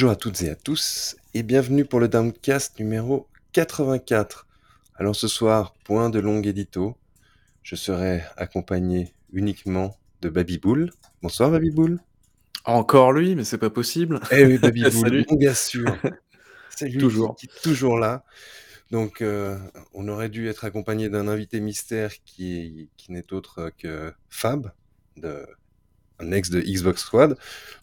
Bonjour à toutes et à tous et bienvenue pour le Downcast numéro 84. Alors ce soir, point de long édito, je serai accompagné uniquement de Babyboul. Bonsoir Babyboul. Encore lui, mais c'est pas possible. Eh oui Babyboul, Salut. mon gars sûr. C'est lui Toujours. qui est toujours là. Donc euh, on aurait dû être accompagné d'un invité mystère qui, qui n'est autre que Fab, de, un ex de Xbox Squad.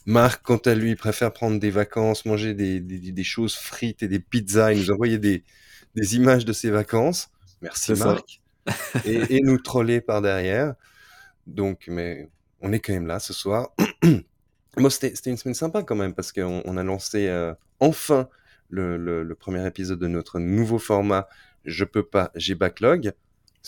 Marc, quant à lui, préfère prendre des vacances, manger des, des, des choses frites et des pizzas. Il nous envoyait des, des images de ses vacances. Merci. Marc. Et, et nous troller par derrière. Donc, mais on est quand même là ce soir. Moi, c'était une semaine sympa quand même parce qu'on on a lancé euh, enfin le, le- le premier épisode de notre nouveau format Je peux pas, j'ai backlog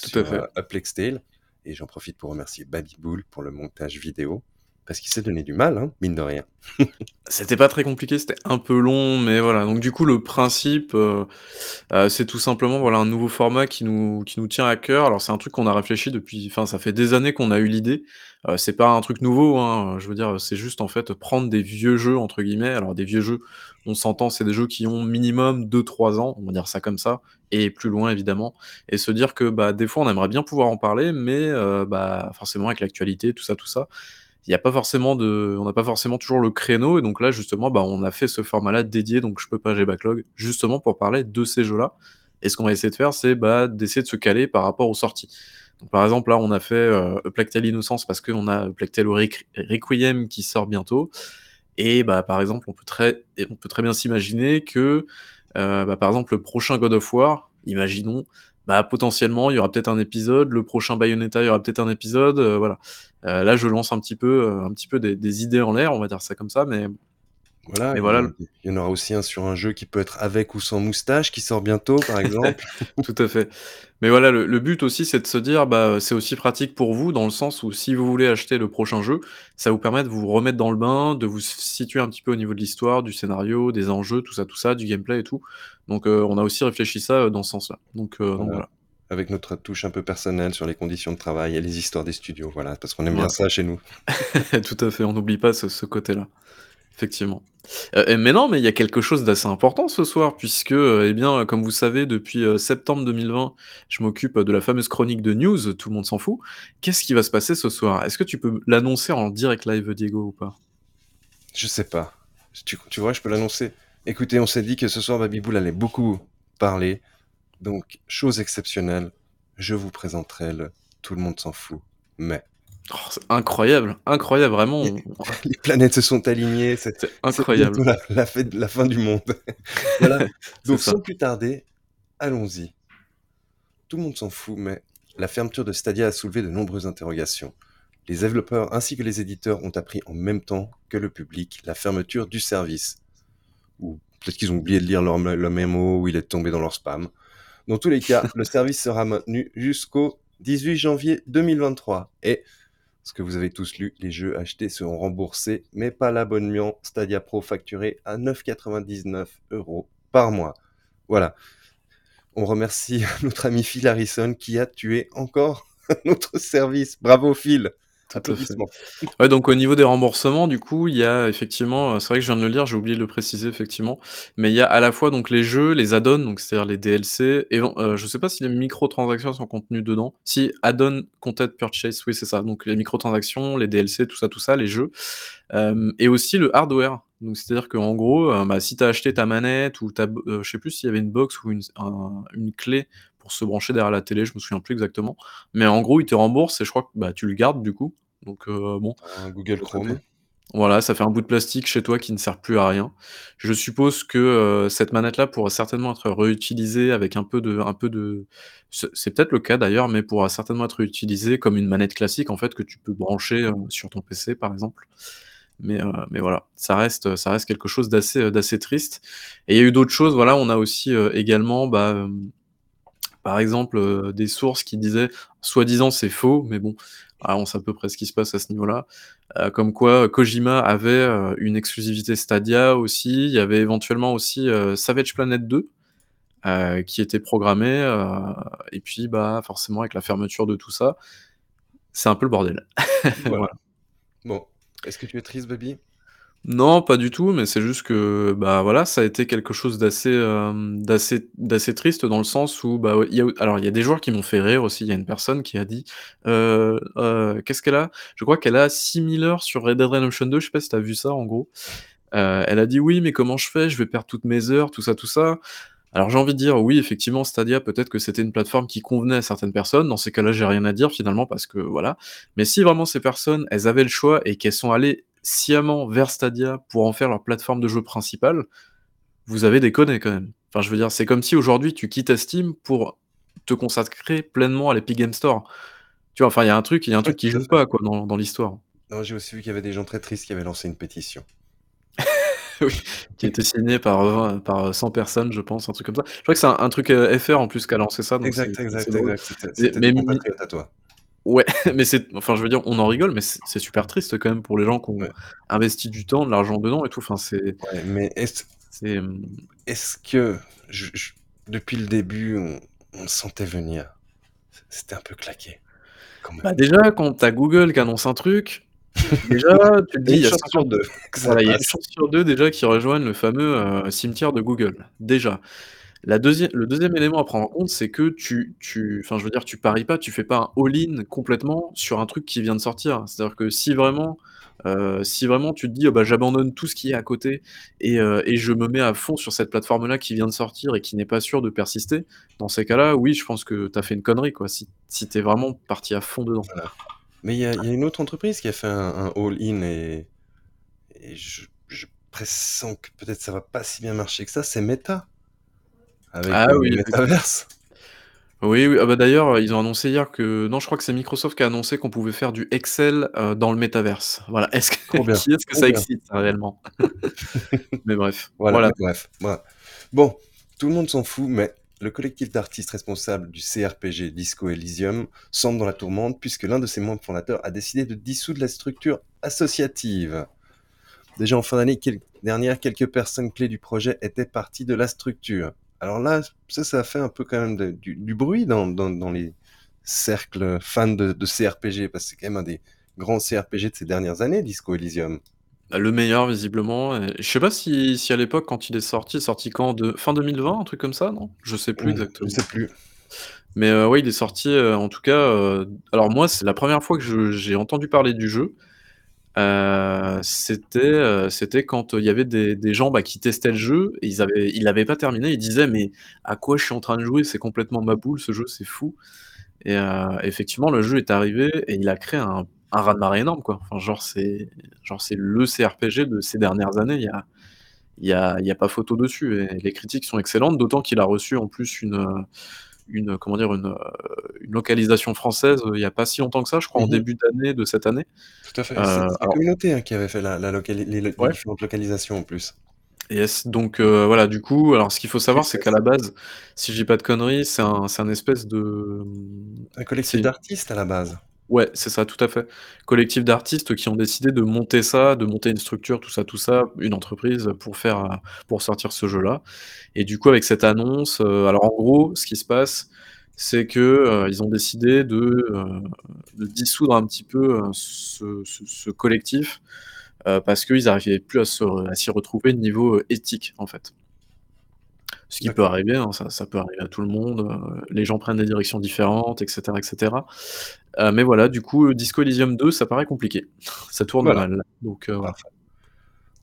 Tout sur à fait. euh, Uplex Tale. Et j'en profite pour remercier Babyboul pour le montage vidéo parce qu'il s'est donné du mal, hein, mine de rien. C'était pas très compliqué, c'était un peu long, mais voilà. Donc du coup, le principe, euh, euh, c'est tout simplement voilà un nouveau format qui nous qui nous tient à cœur. Alors c'est un truc qu'on a réfléchi depuis, enfin ça fait des années qu'on a eu l'idée. Euh, c'est pas un truc nouveau, hein. Je veux dire, c'est juste en fait prendre des vieux jeux entre guillemets. Alors des vieux jeux, on s'entend, c'est des jeux qui ont minimum 2-3 ans, on va dire ça comme ça, et plus loin évidemment, et se dire que bah des fois on aimerait bien pouvoir en parler, mais bah forcément avec l'actualité, tout ça, tout ça. Il y a pas forcément de on n'a pas forcément toujours le créneau et donc là justement bah on a fait ce format là dédié donc je peux pas j'ai backlog justement pour parler de ces jeux là et ce qu'on va essayer de faire c'est bah d'essayer de se caler par rapport aux sorties. Donc par exemple là on a fait euh, Tale Innocence parce qu'on a Requ- Requiem qui sort bientôt. Et bah par exemple on peut très on peut très bien s'imaginer que euh, bah, par exemple le prochain God of War imaginons bah potentiellement il y aura peut-être un épisode. Le prochain Bayonetta il y aura peut-être un épisode. Euh, voilà. Euh, là, je lance un petit peu, euh, un petit peu des, des idées en l'air, on va dire ça comme ça, mais, Voilà, mais voilà, il y en aura aussi un sur un jeu qui peut être avec ou sans moustache qui sort bientôt, par exemple. tout à fait. Mais voilà, le, le but aussi, c'est de se dire, bah, c'est aussi pratique pour vous, dans le sens où si vous voulez acheter le prochain jeu, ça vous permet de vous remettre dans le bain, de vous situer un petit peu au niveau de l'histoire, du scénario, des enjeux, tout ça, tout ça, du gameplay et tout. Donc, euh, on a aussi réfléchi ça euh, dans ce sens-là. Donc, euh, donc Voilà. Avec notre touche un peu personnelle sur les conditions de travail et les histoires des studios, voilà, parce qu'on aime bien ça chez nous. Tout à fait, on n'oublie pas ce, ce côté-là. Effectivement. Euh, mais non, mais il y a quelque chose d'assez important ce soir, puisque, euh, eh bien, comme vous savez, depuis euh, septembre 2020, je m'occupe de la fameuse chronique de news, tout le monde s'en fout. Qu'est-ce qui va se passer ce soir? Est-ce que tu peux l'annoncer en direct live, Diego, ou pas? Je sais pas. Tu, vois, je peux l'annoncer. Écoutez, on s'est dit que ce soir, Babyboul allait beaucoup parler. Donc, chose exceptionnelle, je vous présenterai le Tout le monde s'en fout. Mais Oh, C'est incroyable, incroyable, vraiment, les, planètes se sont alignées, c'est incroyable. la, la, fête- la fin du monde. voilà. Donc, ça. sans plus tarder, allons-y. Tout le monde s'en fout, mais la fermeture de Stadia a soulevé de nombreuses interrogations. Les développeurs ainsi que les éditeurs ont appris en même temps que le public la fermeture du service. Ou peut-être qu'ils ont oublié de lire leur, le mémo ou il est tombé dans leur spam. Dans tous les cas, le service sera maintenu jusqu'au 18 janvier 2023. Et, ce que vous avez tous lu, les jeux achetés seront remboursés, mais pas l'abonnement Stadia Pro facturé à 9,99 euros par mois. Voilà. On remercie notre ami Phil Harrison qui a tué encore notre service. Bravo Phil. Tout à fait. Applaudissements. Ouais, donc au niveau des remboursements, du coup, il y a effectivement, euh, c'est vrai que je viens de le lire, j'ai oublié de le préciser effectivement, mais il y a à la fois donc les jeux, les add-ons, donc c'est-à-dire les DLC, et euh, je sais pas si les microtransactions sont contenues dedans. Si add-on content purchase, oui c'est ça. Donc les microtransactions, les DLC, tout ça, tout ça, les jeux, Euh, et aussi le hardware. Donc c'est-à-dire qu'en gros, euh, bah, si tu as acheté ta manette ou ta, je sais plus s'il y avait une box ou une, un- une clé pour se brancher derrière la télé, je me souviens plus exactement, mais en gros, ils te remboursent et je crois que bah, tu le gardes du coup. Donc euh, bon, Un Google. Chrome. Voilà, ça fait un bout de plastique chez toi qui ne sert plus à rien. Je suppose que euh, cette manette-là pourra certainement être réutilisée avec un peu de, un peu de. C'est peut-être le cas d'ailleurs, mais pourra certainement être réutilisée comme une manette classique en fait que tu peux brancher euh, sur ton PC par exemple. Mais, euh, mais voilà, ça reste, ça reste quelque chose d'assez, d'assez triste. Et il y a eu d'autres choses. Voilà, on a aussi également, bah, par exemple, euh, des sources qui disaient, soi-disant c'est faux, mais bon, ah, on sait à peu près ce qui se passe à ce niveau-là. Euh, comme quoi Kojima avait euh, une exclusivité Stadia aussi. Il y avait éventuellement aussi euh, Savage Planet 2 euh, qui était programmé. euh, et puis, bah, forcément, avec la fermeture de tout ça, c'est un peu le bordel. Voilà. Voilà. Bon, est-ce que tu es triste, Baby Non, pas du tout, mais c'est juste que, bah, voilà, ça a été quelque chose d'assez, hem, d'assez d'assez triste dans le sens où, bah, il y a alors il y a des joueurs qui m'ont fait rire aussi. Il y a une personne qui a dit, heu heu, qu'est-ce qu'elle a? Je crois qu'elle a 6000 heures sur Red Dead Redemption 2, je sais pas si tu vu ça en gros? Elle a dit: «Oui, mais comment je fais? Je vais perdre toutes mes heures, tout ça, tout ça». Alors j'ai envie de dire, oui, effectivement, Stadia, peut-être que c'était une plateforme qui convenait à certaines personnes. Dans ces cas-là, j'ai rien à dire finalement parce que voilà. Mais si vraiment ces personnes, elles avaient le choix et qu'elles sont allées sciemment vers Stadia pour en faire leur plateforme de jeu principale, vous avez déconné quand même. Enfin, je veux dire, c'est comme si aujourd'hui tu quittes Steam pour te consacrer pleinement à l'Epic Games Store. Tu vois? Enfin, il y a un truc il y a un truc qui joue pas quoi dans dans l'histoire. Non, j'ai aussi vu qu'il y avait des gens très tristes qui avaient lancé une pétition. Oui, qui a été signé par, par 100 personnes, je pense, un truc comme ça. Je crois que c'est un un truc, heu, FR en plus qui a lancé ça, donc Exact, exact, exact. C'était Mais à toi. Ouais, mais c'est enfin, je veux dire, on en rigole, mais c'est super triste quand même pour les gens qui ont Ouais. investi du temps, de l'argent dedans et tout. Enfin, c'est Ouais, mais est-ce c'est, hem est-ce que je je depuis le début, on on le sentait venir? C'était un peu claqué, quand même. Bah, déjà, quand tu as Google qui annonce un truc, déjà, tu te Il y dis: a «Il une y a chance sur 50» 2 que ça voilà, il y a une chance sur 2 déjà qu'ils rejoignent le fameux, heu, cimetière de Google, déjà. Le 2e élément à prendre en compte, c'est que tu je veux dire, tu paries pas, tu fais pas un all-in complètement sur un truc qui vient de sortir. C'est-à-dire que si vraiment, heu, si vraiment tu te dis: «Ah bah, j'abandonne tout ce qui est à côté et heu, et je me mets à fond sur cette plateforme-là qui vient de sortir et qui n'est pas sûre de persister», dans ces cas-là, oui, je pense que tu as fait une connerie, quoi, si tu es vraiment parti à fond dedans. Mais il y a une autre entreprise qui a fait un all-in et et je je pressens que peut-être ça va pas si bien marcher que ça, c'est Meta avec, Ah heu, oui, métaverse. Oui, oui, ah bah, d'ailleurs, ils ont annoncé hier que non, je crois que c'est Microsoft qui a annoncé qu'on pouvait faire du Excel, heu, dans le métaverse. Voilà. Est-ce que Trop bien, qui est-ce que ça bien. excite ça réellement? Mais bref, Voilà, voilà. mais bref, voilà. Bon, tout le monde s'en fout, mais le collectif d'artistes responsables du CRPG Disco Elysium semble dans la tourmente puisque l'un de ses membres fondateurs a décidé de dissoudre la structure associative. Déjà en fin d'année quel dernière, quelques personnes clés du projet étaient parties de la structure. Alors là, ça, ça a fait un peu quand même de du du bruit dans dans dans les cercles fans de de CRPG parce que c'est quand même un des grands CRPG de ces dernières années, Disco Elysium. Bah, le meilleur visiblement je sais pas si si à l'époque quand il est sorti, il est sorti quand? De fin 2020, un truc comme ça, non? Je sais plus je exactement. sais plus. Mais heu, ouais, il est sorti, heu, en tout cas, heu, alors moi, c'est la 1re fois que je j'ai entendu parler du jeu. C'était, heu, c'était quand, heu, il y avait des gens, bah, qui testaient le jeu et ils avaient l'avaient pas terminé. Ils disaient: «Mais à quoi je suis en train de jouer? C'est complètement ma boule ce jeu, c'est fou» et effectivement, le jeu est arrivé et il a créé un un raz-de-marée énorme, quoi. Enfin, genre, c'est le CRPG de ces dernières années. Il y a y a pas photo dessus et les critiques sont excellentes, d'autant qu'il a reçu en plus une, une, comment dire? Une, une localisation française, heu, il y a pas si longtemps que ça, je crois en Mmh mh. début d'année de cette année. Tout à fait, et c'est la alors communauté, hein, qui avait fait la la locali les les Ouais. différentes localisations en plus. Yes, donc voilà, du coup, alors ce qu'il faut savoir, c'est qu'à la base, si je dis pas de conneries, c'est un un espèce de, Un collectif d'artistes à la base. Ouais, c'est ça, tout à fait. Collectif d'artistes qui ont décidé de monter ça, de monter une structure, tout ça, tout ça, une entreprise pour faire, heu, pour sortir ce jeu-là et du coup, avec cette annonce, heu, alors en gros, ce qui se passe, c'est que, heu, ils ont décidé de, dissoudre un petit peu, ce collectif, parce qu'ils arrivaient plus à s'y retrouver niveau, éthique, en fait. Ce qui peut D'accord. arriver, hein, ça ça peut arriver à tout le monde, heu, les gens prennent des directions différentes et cetera et cetera. Heu, mais voilà, du coup, Disco Elysium 2, ça paraît compliqué. Ça tourne Voilà, mal, donc heu, voilà. parfait.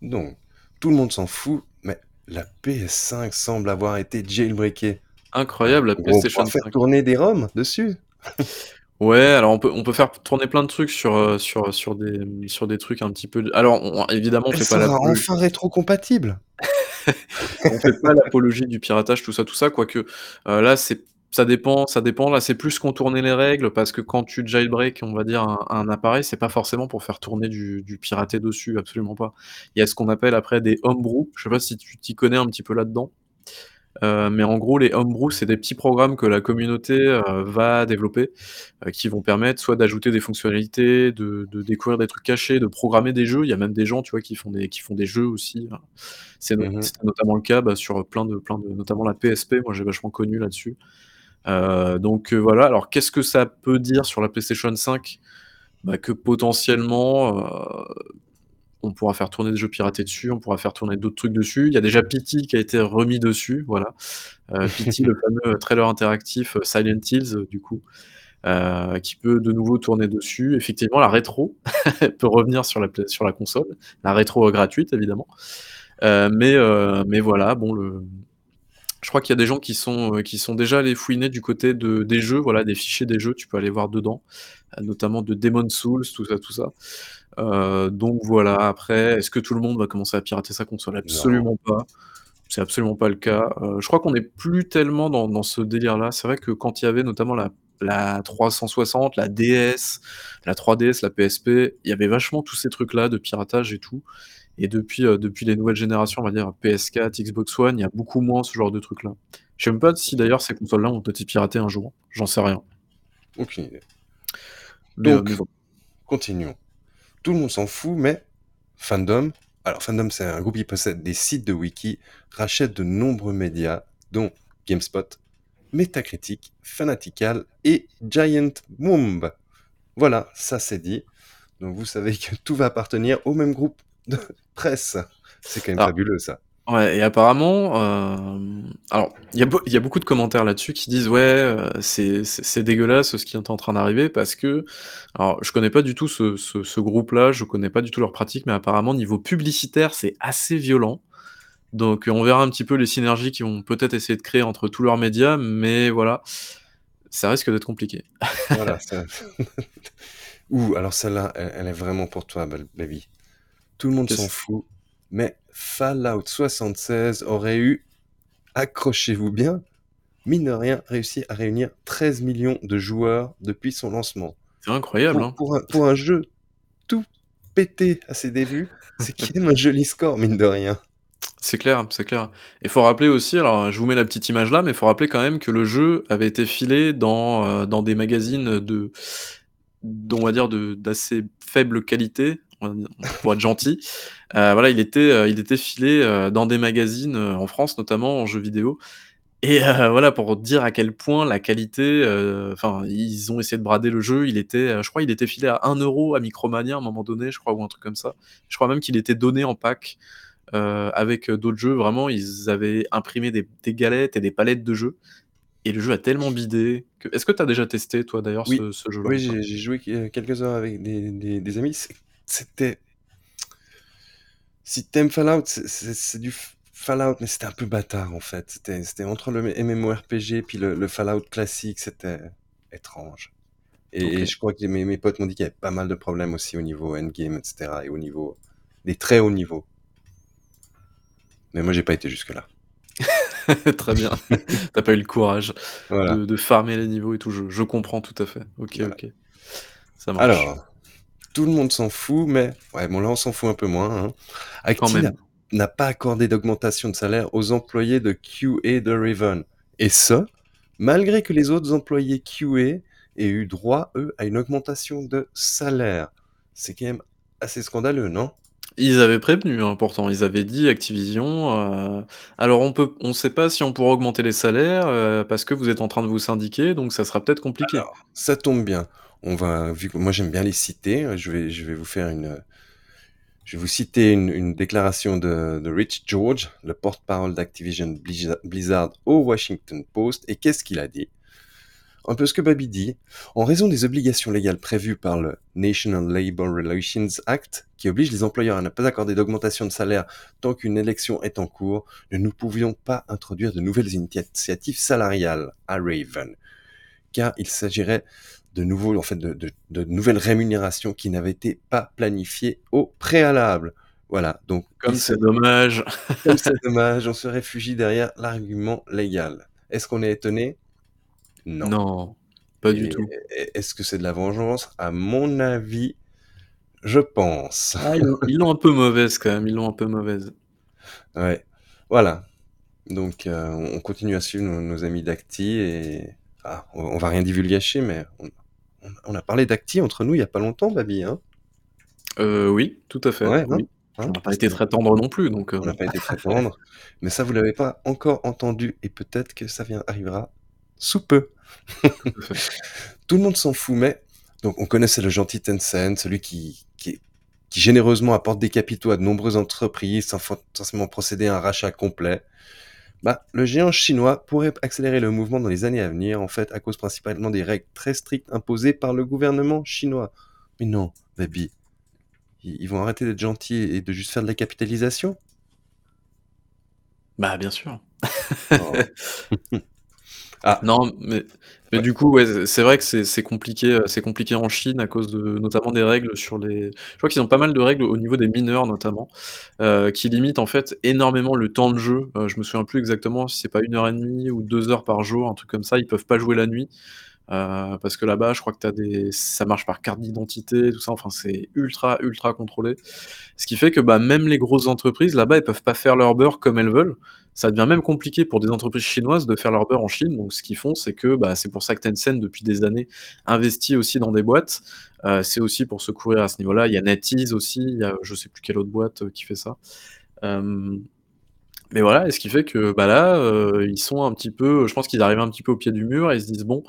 Donc tout le monde s'en fout, mais la PS5 semble avoir été jailbreakée. Incroyable, la on PlayStation pourra faire 5. tourner des ROM dessus? Ouais, alors on peut on peut faire tourner plein de trucs sur, heu, sur, heu, sur des, mmh, sur des trucs un petit peu alors on évidemment, on Elle fait pas sera l'apologie enfin rétrocompatible! on fait pas l'apologie du piratage, tout ça, tout ça, quoique, heu, là, c'est ça dépend ça dépend, là, c'est plus contourner les règles parce que quand tu jailbreak, on va dire, un un appareil, c'est pas forcément pour faire tourner du du piraté dessus, absolument pas. Il y a ce qu'on appelle après des homebrew, je sais pas si tu t'y connais un petit peu là-dedans? Heu, mais en gros, les homebrew, c'est des petits programmes que la communauté, heu, va développer, heu, qui vont permettre soit d'ajouter des fonctionnalités, de de découvrir des trucs cachés, de programmer des jeux. Il y a même des gens, tu vois, qui font des qui font des jeux aussi, c'est no Mmh mh. c'était notamment le cas, bah, sur, heu, plein de plein de notamment la PSP, moi j'ai vachement connu là-dessus. Heu, donc heu, voilà, alors qu'est-ce que ça peut dire sur la PlayStation 5? Bah, que potentiellement, heu, on pourra faire tourner des jeux piratés dessus, on pourra faire tourner d'autres trucs dessus. Il y a déjà Pity qui a été remis dessus, voilà. Heu, Pity, le fameux trailer interactif, Silent Hills, du coup, heu, qui peut de nouveau tourner dessus. Effectivement, la rétro peut revenir sur la play sur la console, la rétro gratuite évidemment. Mais voilà, bon le je crois qu'il y a des gens qui sont, qui sont déjà allés fouiner du côté de des jeux, voilà, des fichiers des jeux, tu peux aller voir dedans, notamment de Demon's Souls, tout ça, tout ça. Heu, donc voilà, après, est-ce que tout le monde va commencer à pirater sa console? Non. Absolument pas. C'est absolument pas le cas. Heu, je crois qu'on est plus tellement dans dans ce délire-là. C'est vrai que quand il y avait notamment la la 360, la DS, la 3DS, la PSP, il y avait vachement tous ces trucs-là de piratage et tout et depuis, heu, depuis les nouvelles générations, on va dire PS4, Xbox One, il y a beaucoup moins ce genre de trucs-là. Je sais même pas si d'ailleurs ces consoles-là ont été piratées un jour, j'en sais rien. Aucune idée. Donc, continuons. Tout le monde s'en fout, mais Fandom alors Fandom, c'est un groupe qui possède des sites de wiki, rachète de nombreux médias, dont GameSpot, Metacritic, Fanatical et Giant Bomb. Voilà, ça c'est dit. Donc vous savez que tout va appartenir au même groupe de presse. C'est quand même Alors fabuleux ça. Ouais et apparemment, hem, alors il y a beau il y a beaucoup de commentaires là-dessus qui disent: «Ouais, heu, c'est c'est c'est dégueulasse ce qui est en train d'arriver» parce que alors je connais pas du tout ce ce ce groupe-là, je connais pas du tout leurs pratiques, mais apparemment niveau publicitaire, c'est assez violent. Donc on verra un petit peu les synergies qu'ils vont peut-être essayer de créer entre tous leurs médias, mais voilà, ça risque d'être compliqué. Voilà, ça ouh, alors celle-là, elle elle est vraiment pour toi, baby. Tout le monde s'en Qu'est-ce fout, mais Fallout 76 aurait eu, accrochez-vous bien, mine de rien, réussi à réunir 13 000 000 de joueurs depuis son lancement. C'est incroyable, Pour hein. pour un pour un jeu tout pété à ses débuts, c'est quand même un joli score, mine de rien. C'est clair, c'est clair et faut rappeler aussi, alors je vous mets la petite image là, mais faut rappeler quand même que le jeu avait été filé dans, heu, dans des magazines de d'on va dire d'assez faible qualité, on pour être gentil. Heu, voilà, il était, heu, il était filé, heu, dans des magazines, en France notamment en jeux vidéo et voilà pour dire à quel point la qualité, enfin ils ont essayé de brader le jeu. Il était, je crois il était filé à 1 € à Micromania à un moment donné, je crois ou un truc comme ça. Je crois même qu'il était donné en pack, avec, d'autres jeux. Vraiment, ils avaient imprimé des des galettes et des palettes de jeux et le jeu a tellement bidé que est-ce que tu as déjà testé toi d'ailleurs Oui, ce ce jeu-là oui, j'ai joué que quelques heures avec des des des amis, c'était si tu aimes Fallout, c'est du Fallout, mais c'était un peu bâtard en fait. C'était entre le MMORPG puis le le Fallout classique, c'était étrange et je crois que mes mes potes m'ont dit qu'il y avait pas mal de problèmes aussi au niveau endgame et cetera et au niveau des très hauts niveaux. Mais moi j'ai pas été jusque-là. Très bien. Tu as pas eu le courage Voilà. de de farmer les niveaux et tout, je je comprends tout à fait. OK, Voilà. OK. Ça marche. Alors, tout le monde s'en fout, mais ouais, bon là on s'en fout un peu moins, hein. Acti n'a pas accordé d'augmentation de salaire aux employés de QA de Raven et ce, malgré que les autres employés QA aient eu droit, eux, à une augmentation de salaire. C'est quand même assez scandaleux, non? Ils avaient prévenu, hein, pourtant. Ils avaient dit Activision, heu: «Alors on peut on sait pas si on pourra augmenter les salaires, heu, parce que vous êtes en train de vous syndiquer, donc ça sera peut-être compliqué». Alors, ça tombe bien. On va vu que moi j'aime bien les citer, je vais je vais vous faire une, je vais vous citer une déclaration de de Rich George, le porte-parole d'Activision Blizzard au Washington Post. Et qu'est-ce qu'il a dit? Un peu ce que Baby dit: «En raison des obligations légales prévues par le National Labor Relations Act, qui oblige les employeurs à ne pas accorder d'augmentation de salaire tant qu'une élection est en cours, nous ne pouvions pas introduire de nouvelles initiatives salariales à Raven, car il s'agirait de nouveaux en fait de de de nouvelles rémunérations qui n'avaient été pas planifiées au préalable». Voilà, donc Comme c'est dommage. comme c'est dommage, on se réfugie derrière l'argument légal. Est-ce qu'on est étonné? Non Non, pas du tout. est est-ce que c'est de la vengeance? À mon avis, je pense. Ah ils l'ont un peu mauvaise quand même, ils l'ont un peu mauvaise. Ouais, voilà, donc heu, on on continue à suivre nos nos amis d'Acti et ah, on on va rien divulgacher, mais on on a parlé d'Acti entre nous il y a pas longtemps, Baby, hein? Heu, oui, tout à fait, Ouais, hein? oui. Hein? On n'a pas été très tendre non plus, donc heu, on n'a pas été très tendre, mais ça vous l'avez pas encore entendu et peut-être que ça vient arrivera sous peu. Tout le monde s'en fout, mais donc on connaissait le gentil Tencent, celui qui qui qui généreusement apporte des capitaux à de nombreuses entreprises sans forcément procéder à un rachat complet, bah, le géant chinois pourrait accélérer le mouvement dans les années à venir, en fait, à cause principalement des règles très strictes imposées par le gouvernement chinois. Mais non, Baby, ils vont arrêter d'être gentils et de juste faire de la capitalisation? Bah, bien sûr. Oh. Ah. Non, mais mais Ouais. du coup, ouais, c'est vrai que c'est compliqué, heu, c'est compliqué en Chine à cause de notamment des règles sur les je crois qu'ils ont pas mal de règles au niveau des mineurs notamment, heu, qui limitent en fait énormément le temps de jeu. Heu, je me souviens plus exactement si c'est pas 1 heure et demie ou 2 heures par jour, un truc comme ça. Ils peuvent pas jouer la nuit, heu, parce que là-bas, je crois que as des ça marche par carte d'identité, tout ça, enfin, c'est ultra, ultra contrôlé. Ce qui fait que, bah, même les grosses entreprises là-bas, elles peuvent pas faire leur beurre comme elles veulent. Ça devient même compliqué pour des entreprises chinoises de faire leur beurre en Chine, donc ce qu'ils font, c'est que, bah, c'est pour ça que Tencent, depuis des années, investit aussi dans des boîtes. Heu, c'est aussi pour se couvrir à ce niveau-là. Il y a NetEase aussi, il y a je sais plus quelle autre boîte, heu, qui fait ça. Mais voilà et ce qui fait que, bah, là, ils sont un petit peu je pense qu'ils arrivent un petit peu au pied du mur et ils se disent: «Bon,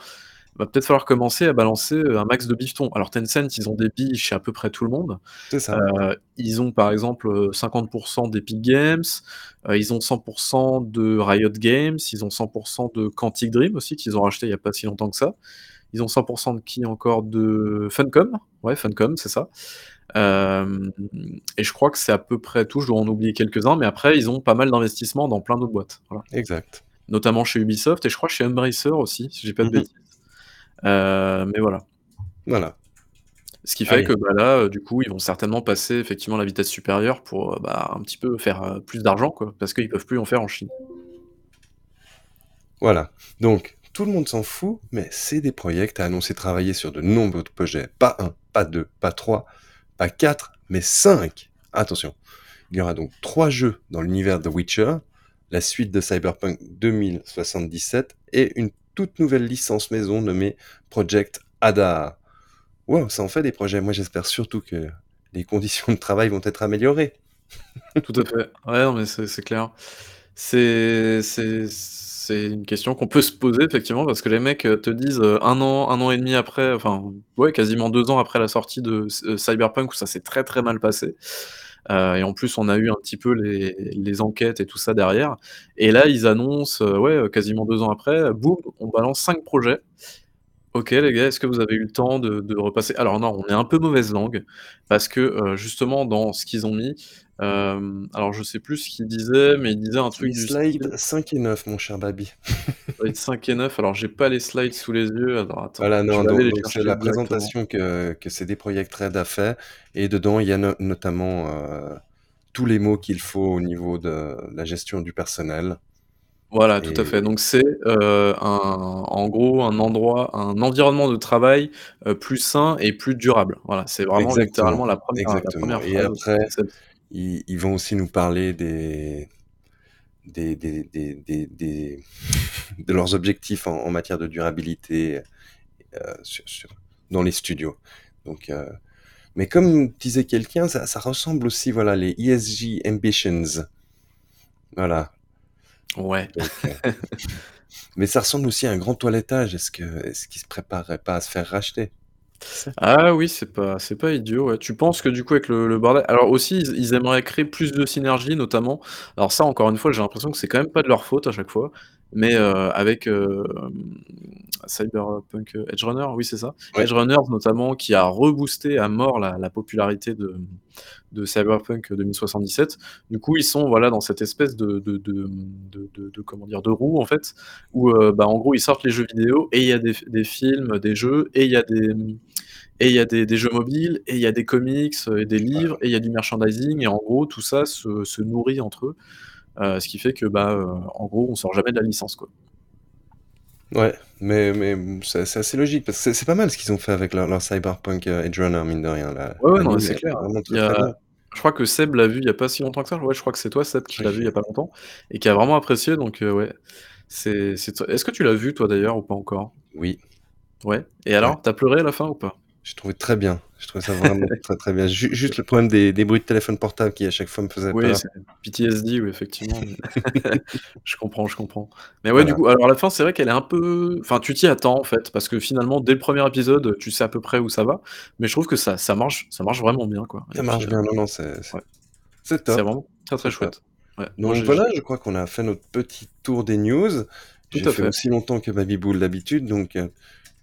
va peut-être falloir commencer à balancer, heu, un max de bifetons». Alors Tencent, ils ont des billes chez à peu près tout le monde. C'est ça. Heu, ils ont par exemple, heu, 50% d'Epic Games, ils ont 100% de Riot Games, ils ont 100% de Quantic Dream aussi, qu'ils ont racheté il y a pas si longtemps que ça. Ils ont 100% de qui encore? De Funcom, ouais, Funcom, c'est ça. Et je crois que c'est à peu près tout, je dois en oublier quelques-uns, mais après ils ont pas mal d'investissements dans plein d'autres boîtes, voilà. Exact. Notamment chez Ubisoft et je crois chez Embracer aussi, si j'ai pas de Mmh mh. bêtises. Heu, mais voilà. Voilà. Ce qui fait Allez. que, bah, là, heu, du coup, ils vont certainement passer effectivement la vitesse supérieure pour, heu, bah, un petit peu faire, plus d'argent, quoi, parce qu'ils peuvent plus en faire en Chine. Voilà, donc tout le monde s'en fout, mais CD Projekt a annoncé travailler sur de nombreux projets. Pas 1, pas 2, pas 3, pas 4, mais 5! Attention, il y aura donc 3 jeux dans l'univers de The Witcher, la suite de Cyberpunk 2077 et une toute nouvelle licence maison nommée Project Hadar. Waouh, ça en fait des projets. Moi, j'espère surtout que les conditions de travail vont être améliorées. Tout à fait. Ouais, non, mais c'est clair. C'est une question qu'on peut se poser effectivement parce que les mecs, heu, te disent, heu, 1 an, 1 an et demi après, enfin, ouais, quasiment 2 ans après la sortie de heu, Cyberpunk où ça s'est très, très mal passé, heu et en plus, on a eu un petit peu les enquêtes et tout ça derrière et là, ils annoncent, heu, ouais, heu, quasiment 2 ans après, boum, on balance 5 projets. OK les gars, est-ce que vous avez eu le temps de repasser? Alors non, on est un peu mauvaise langue parce que, justement dans ce qu'ils ont mis, hem, alors je sais plus ce qu'ils disaient, mais ils disaient un truc Les du slides style 5 et 9, mon cher. Slide 5 et 9, alors j'ai pas les slides sous les yeux, alors attends, Voilà, non, c'est la présentation que que CD Projekt Red a fait et dedans, il y a no notamment, heu, tous les mots qu'il faut au niveau de la gestion du personnel. Voilà, tout à fait, donc c'est, un en gros, un endroit un environnement de travail, plus sain et plus durable. Voilà, c'est vraiment Exactement, littéralement la 1re la exactement. 1re et phrase, après, c'est celle-ci. Ils ils vont aussi nous parler des des des des des des de leurs objectifs en en matière de durabilité, sur sur dans les studios, donc heu, mais comme disait quelqu'un, ça ça ressemble aussi, voilà, les ESG ambitions. Voilà. Ouais. Donc heu, mais ça ressemble aussi à un grand toilettage. Est-ce que est-ce qu'ils se prépareraient pas à se faire racheter? Ah oui, c'est pas c'est pas idiot. Tu penses que du coup avec le le alors aussi ils ils aimeraient créer plus de synergie notamment. Alors ça encore une fois, j'ai l'impression que c'est quand même pas de leur faute à chaque fois, mais heu, avec, hem, Cyberpunk Edgerunner, oui, c'est ça. Ouais. Edgerunners notamment qui a reboosté à mort la la popularité de de Cyberpunk 2077. Du coup, ils sont, voilà, dans cette espèce de comment dire? De roue en fait où, bah, en gros, ils sortent les jeux vidéo et il y a des films, des jeux et il y a des, et il y a des des jeux mobiles et il y a des comics et des livres et il y a du merchandising et en gros tout ça se se nourrit entre eux, heu, ce qui fait que, bah, heu, en gros, on sort jamais de la licence, quoi. Ouais, mais mais c'est c'est assez logique parce que c'est pas mal ce qu'ils ont fait avec leur leur Cyberpunk, heu, Edgerunner, mine de rien. La Ouais, ouais, non, c'est est clair. Il y a je crois que Seb l'a vu il y a pas si longtemps que ça. Ouais, je crois que c'est toi Seb qui l'a vu il y a pas longtemps et qui a vraiment apprécié donc heu, ouais, c'est c'est est-ce que tu l'as vu toi d'ailleurs ou pas encore? Oui. Ouais et alors, tu as pleuré à la fin ou pas? J'ai trouvé très bien. Je trouve ça vraiment très très bien. juste le problème des, des, bruits de téléphone portable qui à chaque fois me faisaient oui, peur. Oui, PTSD, oui, effectivement. je comprends, je comprends. Mais ouais, du coup, alors la fin, c'est vrai qu'elle est un peu. Enfin, tu t'y attends en fait, parce que finalement, dès le premier épisode, tu sais à peu près où ça va. Mais je trouve que ça, ça marche, ça marche vraiment bien, quoi. Ça marche bien, non, non, c'est ouais. top. C'est vraiment très très chouette. Ouais. Donc voilà, je crois qu'on a fait notre petit tour des news. J'ai fait, fait, aussi longtemps que Baby Bull d'habitude, donc euh,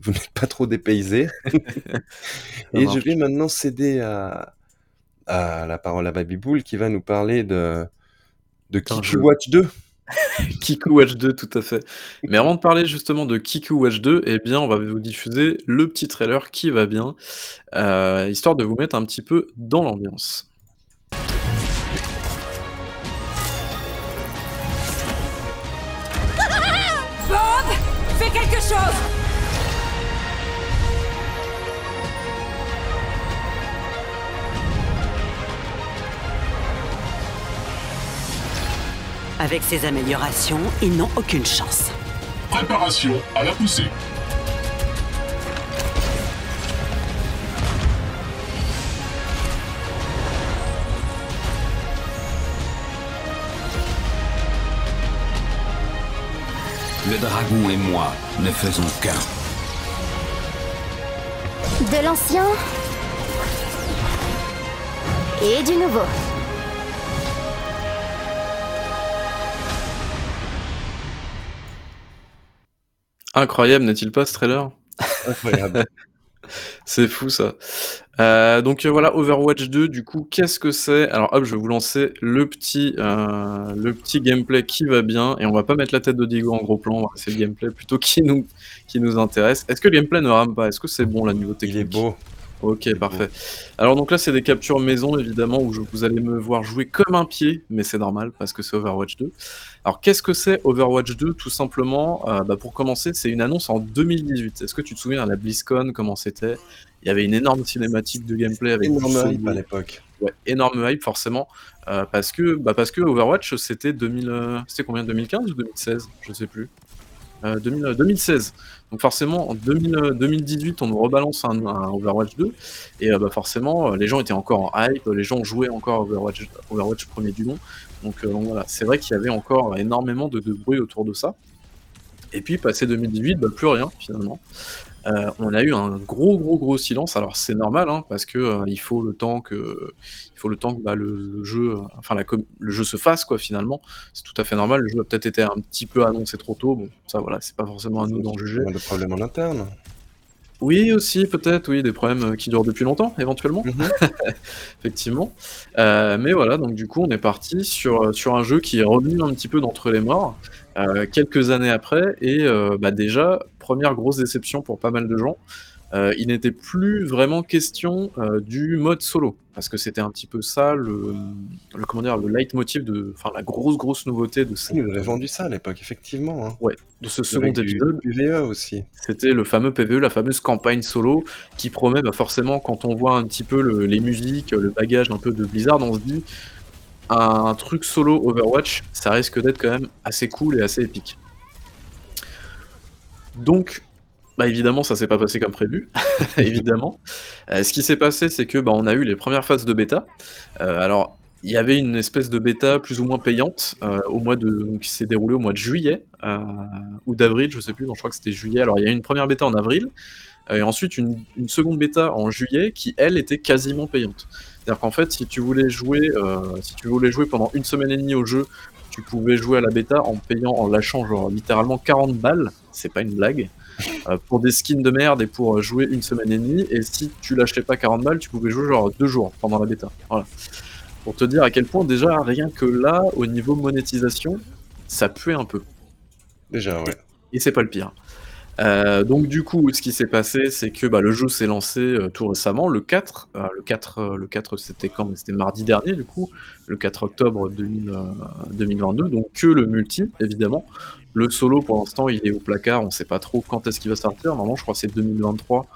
vous n'êtes pas trop dépaysé. Et je vais maintenant céder à, à la parole à Baby Bull qui va nous parler de, de Kiku Watch 2. Kiku Watch 2, tout à fait. Mais avant de parler justement de Kiku Watch 2, eh bien, on va vous diffuser le petit trailer qui va bien, euh, histoire de vous mettre un petit peu dans l'ambiance. Bob Fais quelque chose Avec ces améliorations, ils n'ont aucune chance. Préparation à la poussée. Le dragon et moi ne faisons qu'un. De l'ancien et du nouveau. Incroyable, n'est-il pas ce trailer? Incroyable. C'est fou ça. Euh, donc euh, voilà, Overwatch 2, du coup, qu'est-ce que c'est? Alors hop, je vais vous lancer le petit, euh, le petit gameplay qui va bien, et on va pas mettre la tête de Diego en gros plan, c'est le gameplay plutôt qui nous, qui nous intéresse. Est-ce que le gameplay ne rame pas? Est-ce que c'est bon là niveau technique Il est beau. Ok, parfait. Alors donc là, c'est des captures maison, évidemment, où je, vous allez me voir jouer comme un pied, mais c'est normal, parce que c'est Overwatch 2. Alors qu'est-ce que c'est Overwatch 2 Tout simplement, euh, bah, pour commencer, c'est une annonce en 2018. Est-ce que tu te souviens à la BlizzCon, comment c'était? Il y avait une énorme cinématique de gameplay avec... Énorme hype à l'époque. Ouais, énorme hype, forcément, euh, parce, que, bah, parce que Overwatch, c'était 2000... Euh, c'était combien? 2015 ou 2016 Je sais plus. 2000, 2016. Donc forcément, en 2000, 2018, on nous rebalance un, Overwatch 2, et bah, forcément, les gens étaient encore en hype, les gens jouaient encore Overwatch, Overwatch premier du nom, donc, voilà, c'est vrai qu'il y avait encore énormément de, de, bruit autour de ça. Et puis, passé 2018, bah, plus rien finalement. Euh, on a eu un gros gros gros silence. Alors c'est normal hein, parce que euh, il faut le temps que il faut le temps que bah, le jeu, enfin la le jeu se fasse quoi finalement. C'est tout à fait normal. Le jeu a peut-être été un petit peu annoncé trop tôt. Bon, ça voilà, c'est pas forcément à nous d'en juger. Des problèmes en interne. Oui, aussi, peut-être, oui, des problèmes qui durent depuis longtemps, éventuellement. Mmh Effectivement. Euh, mais voilà, donc du coup, on est parti sur, sur un jeu qui est revenu un petit peu d'entre les morts, euh, quelques années après, et euh, bah, déjà, première grosse déception pour pas mal de gens, euh, il n'était plus vraiment question euh, du mode solo, parce que c'était un petit peu ça le, le comment dire, le leitmotiv de, enfin la grosse grosse nouveauté de. Il nous avait vendu ça à l'époque, effectivement. Hein. Ouais, de ce second épisode. Du PVE aussi. C'était le fameux PVE, la fameuse campagne solo, qui promet bah, forcément quand on voit un petit peu le, les musiques, le bagage un peu de Blizzard, on se dit un truc solo Overwatch, ça risque d'être quand même assez cool et assez épique. Donc, bah évidemment, ça s'est pas passé comme prévu, évidemment. Euh, ce qui s'est passé, c'est que bah, on a eu les premières phases de bêta. Euh, alors, il y avait une espèce de bêta plus ou moins payante euh, au mois de, donc, qui s'est déroulée au mois de juillet ou d'avril, je sais plus. Donc, je crois que c'était juillet. Alors, il y a eu une première bêta en avril et ensuite une, une, seconde bêta en juillet qui elle était quasiment payante. C'est-à-dire qu'en fait, si tu voulais jouer, si tu voulais jouer pendant une semaine et demie au jeu, tu pouvais jouer à la bêta en payant, en lâchant genre littéralement 40 balles. C'est pas une blague. Euh, pour des skins de merde et pour jouer une semaine et demie. Et si tu lâchais pas 40 balles, tu pouvais jouer genre deux jours pendant la bêta. Voilà. Pour te dire à quel point, déjà, rien que là, au niveau monétisation, ça puait un peu. Déjà, ouais. Et, et c'est pas le pire. Euh, donc du coup, ce qui s'est passé, c'est que bah, le jeu s'est lancé euh, tout récemment, le 4. Euh, le 4, le 4 c'était quand? C'était mardi dernier, du coup, le 4 octobre 2000, 2022. Donc que le multi, évidemment. Le solo, pour l'instant, il est au placard. On sait pas trop quand est-ce qu'il va sortir. Normalement, je crois que c'est 2023.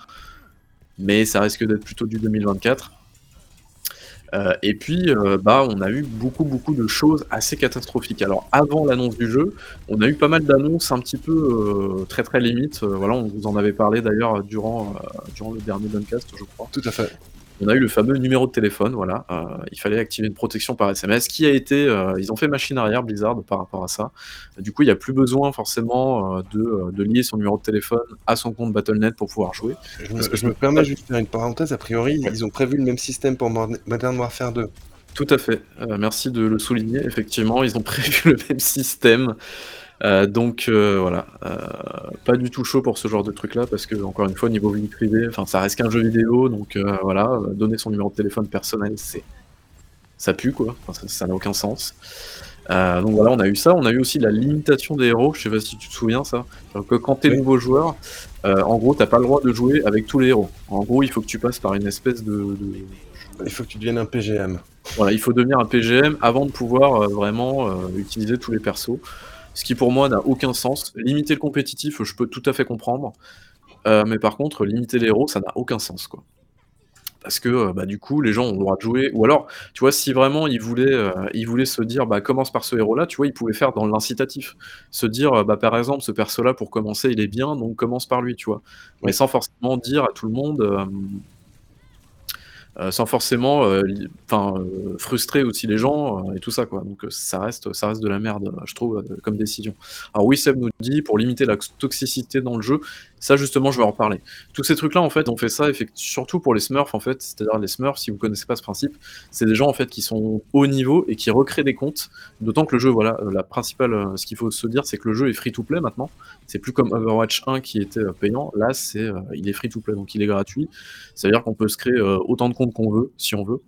Mais ça risque d'être plutôt du 2024. Euh, et puis, euh, bah, on a eu beaucoup, beaucoup de choses assez catastrophiques. Alors, avant l'annonce du jeu, on a eu pas mal d'annonces un petit peu euh, très, très limites. Voilà, on vous en avait parlé d'ailleurs durant, durant le dernier Duncast, je crois. Tout à fait. On a eu le fameux numéro de téléphone, voilà. Euh, il fallait activer une protection par SMS, qui a été, euh, ils ont fait machine arrière Blizzard par rapport à ça. Du coup, il n'y a plus besoin forcément euh, de, de lier son numéro de téléphone à son compte Battle.net pour pouvoir jouer. Je me, je me permets juste de faire une parenthèse. A priori, ils ont prévu le même système pour Mod- Modern Warfare 2. Tout à fait. Euh, merci de le souligner. Effectivement, ils ont prévu le même système. Euh, donc euh, voilà, Euh, pas du tout chaud pour ce genre de truc-là parce que encore une fois niveau vie privée, enfin ça reste qu'un jeu vidéo, donc voilà, donner son numéro de téléphone personnel, c'est ça pue quoi, Enfin, ça n'a aucun sens. Donc voilà, on a eu ça, on a eu aussi la limitation des héros. Je sais pas si tu te souviens ça. Que quand t'es Oui. nouveau joueur, en gros t'as pas le droit de jouer avec tous les héros. En gros, il faut que tu passes par une espèce de- de, Il faut que tu deviennes un PGM. voilà, il faut devenir un PGM avant de pouvoir vraiment utiliser tous les persos. Ce qui pour moi n'a aucun sens. Limiter le compétitif, je peux tout à fait comprendre. Euh, mais par contre, limiter les héros, ça n'a aucun sens, quoi. Parce que euh, bah, du coup, les gens ont le droit de jouer. Ou alors, tu vois, si vraiment ils voulaient, euh, ils voulaient se dire, bah, commence par ce héros-là, tu vois, ils pouvaient faire dans l'incitatif. Se dire, bah, par exemple, ce perso-là, pour commencer, il est bien, donc commence par lui, tu vois. Mais sans forcément dire à tout le monde. Euh, sans forcément euh, euh, frustrer aussi les gens et tout ça quoi. Donc ça reste ça reste de la merde je trouve comme décision. Alors Seb nous dit pour limiter la toxicité dans le jeu, ça justement je vais en reparler. Tous ces trucs là en fait on fait ça surtout pour les Smurfs en fait, c'est-à-dire les Smurfs si vous connaissez pas ce principe, c'est des gens en fait qui sont haut niveau et qui recréent des comptes. D'autant que le jeu voilà euh, la principale euh, ce qu'il faut se dire c'est que le jeu est free to play maintenant. C'est plus comme Overwatch 1 qui était euh, payant. Là c'est il est free to play donc il est gratuit. Ça veut dire qu'on peut se créer autant de comptes qu'on veut, si on veut.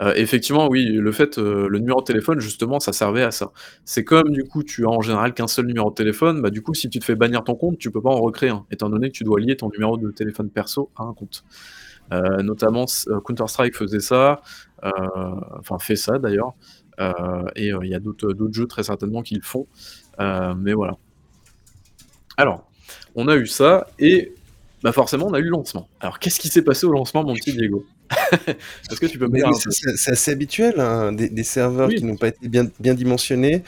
Euh, effectivement, oui, le fait, euh, le numéro de téléphone, justement, ça servait à ça. C'est comme, du coup, tu as en général qu'un seul numéro de téléphone, bah, du coup, si tu te fais bannir ton compte, tu peux pas en recréer un, étant donné que tu dois lier ton numéro de téléphone perso à un compte. Euh, notamment, Counter-Strike faisait ça, enfin, fait ça d'ailleurs, et il y a d'autres jeux très certainement qui le font, mais voilà. Alors, on a eu ça, et bah forcément, on a eu le lancement. Alors, qu'est-ce qui s'est passé au lancement, mon petit Diego? Est-ce que tu peux me Mais dire un c'est assez habituel, hein, des, des serveurs Oui. qui n'ont pas été bien, bien dimensionnés.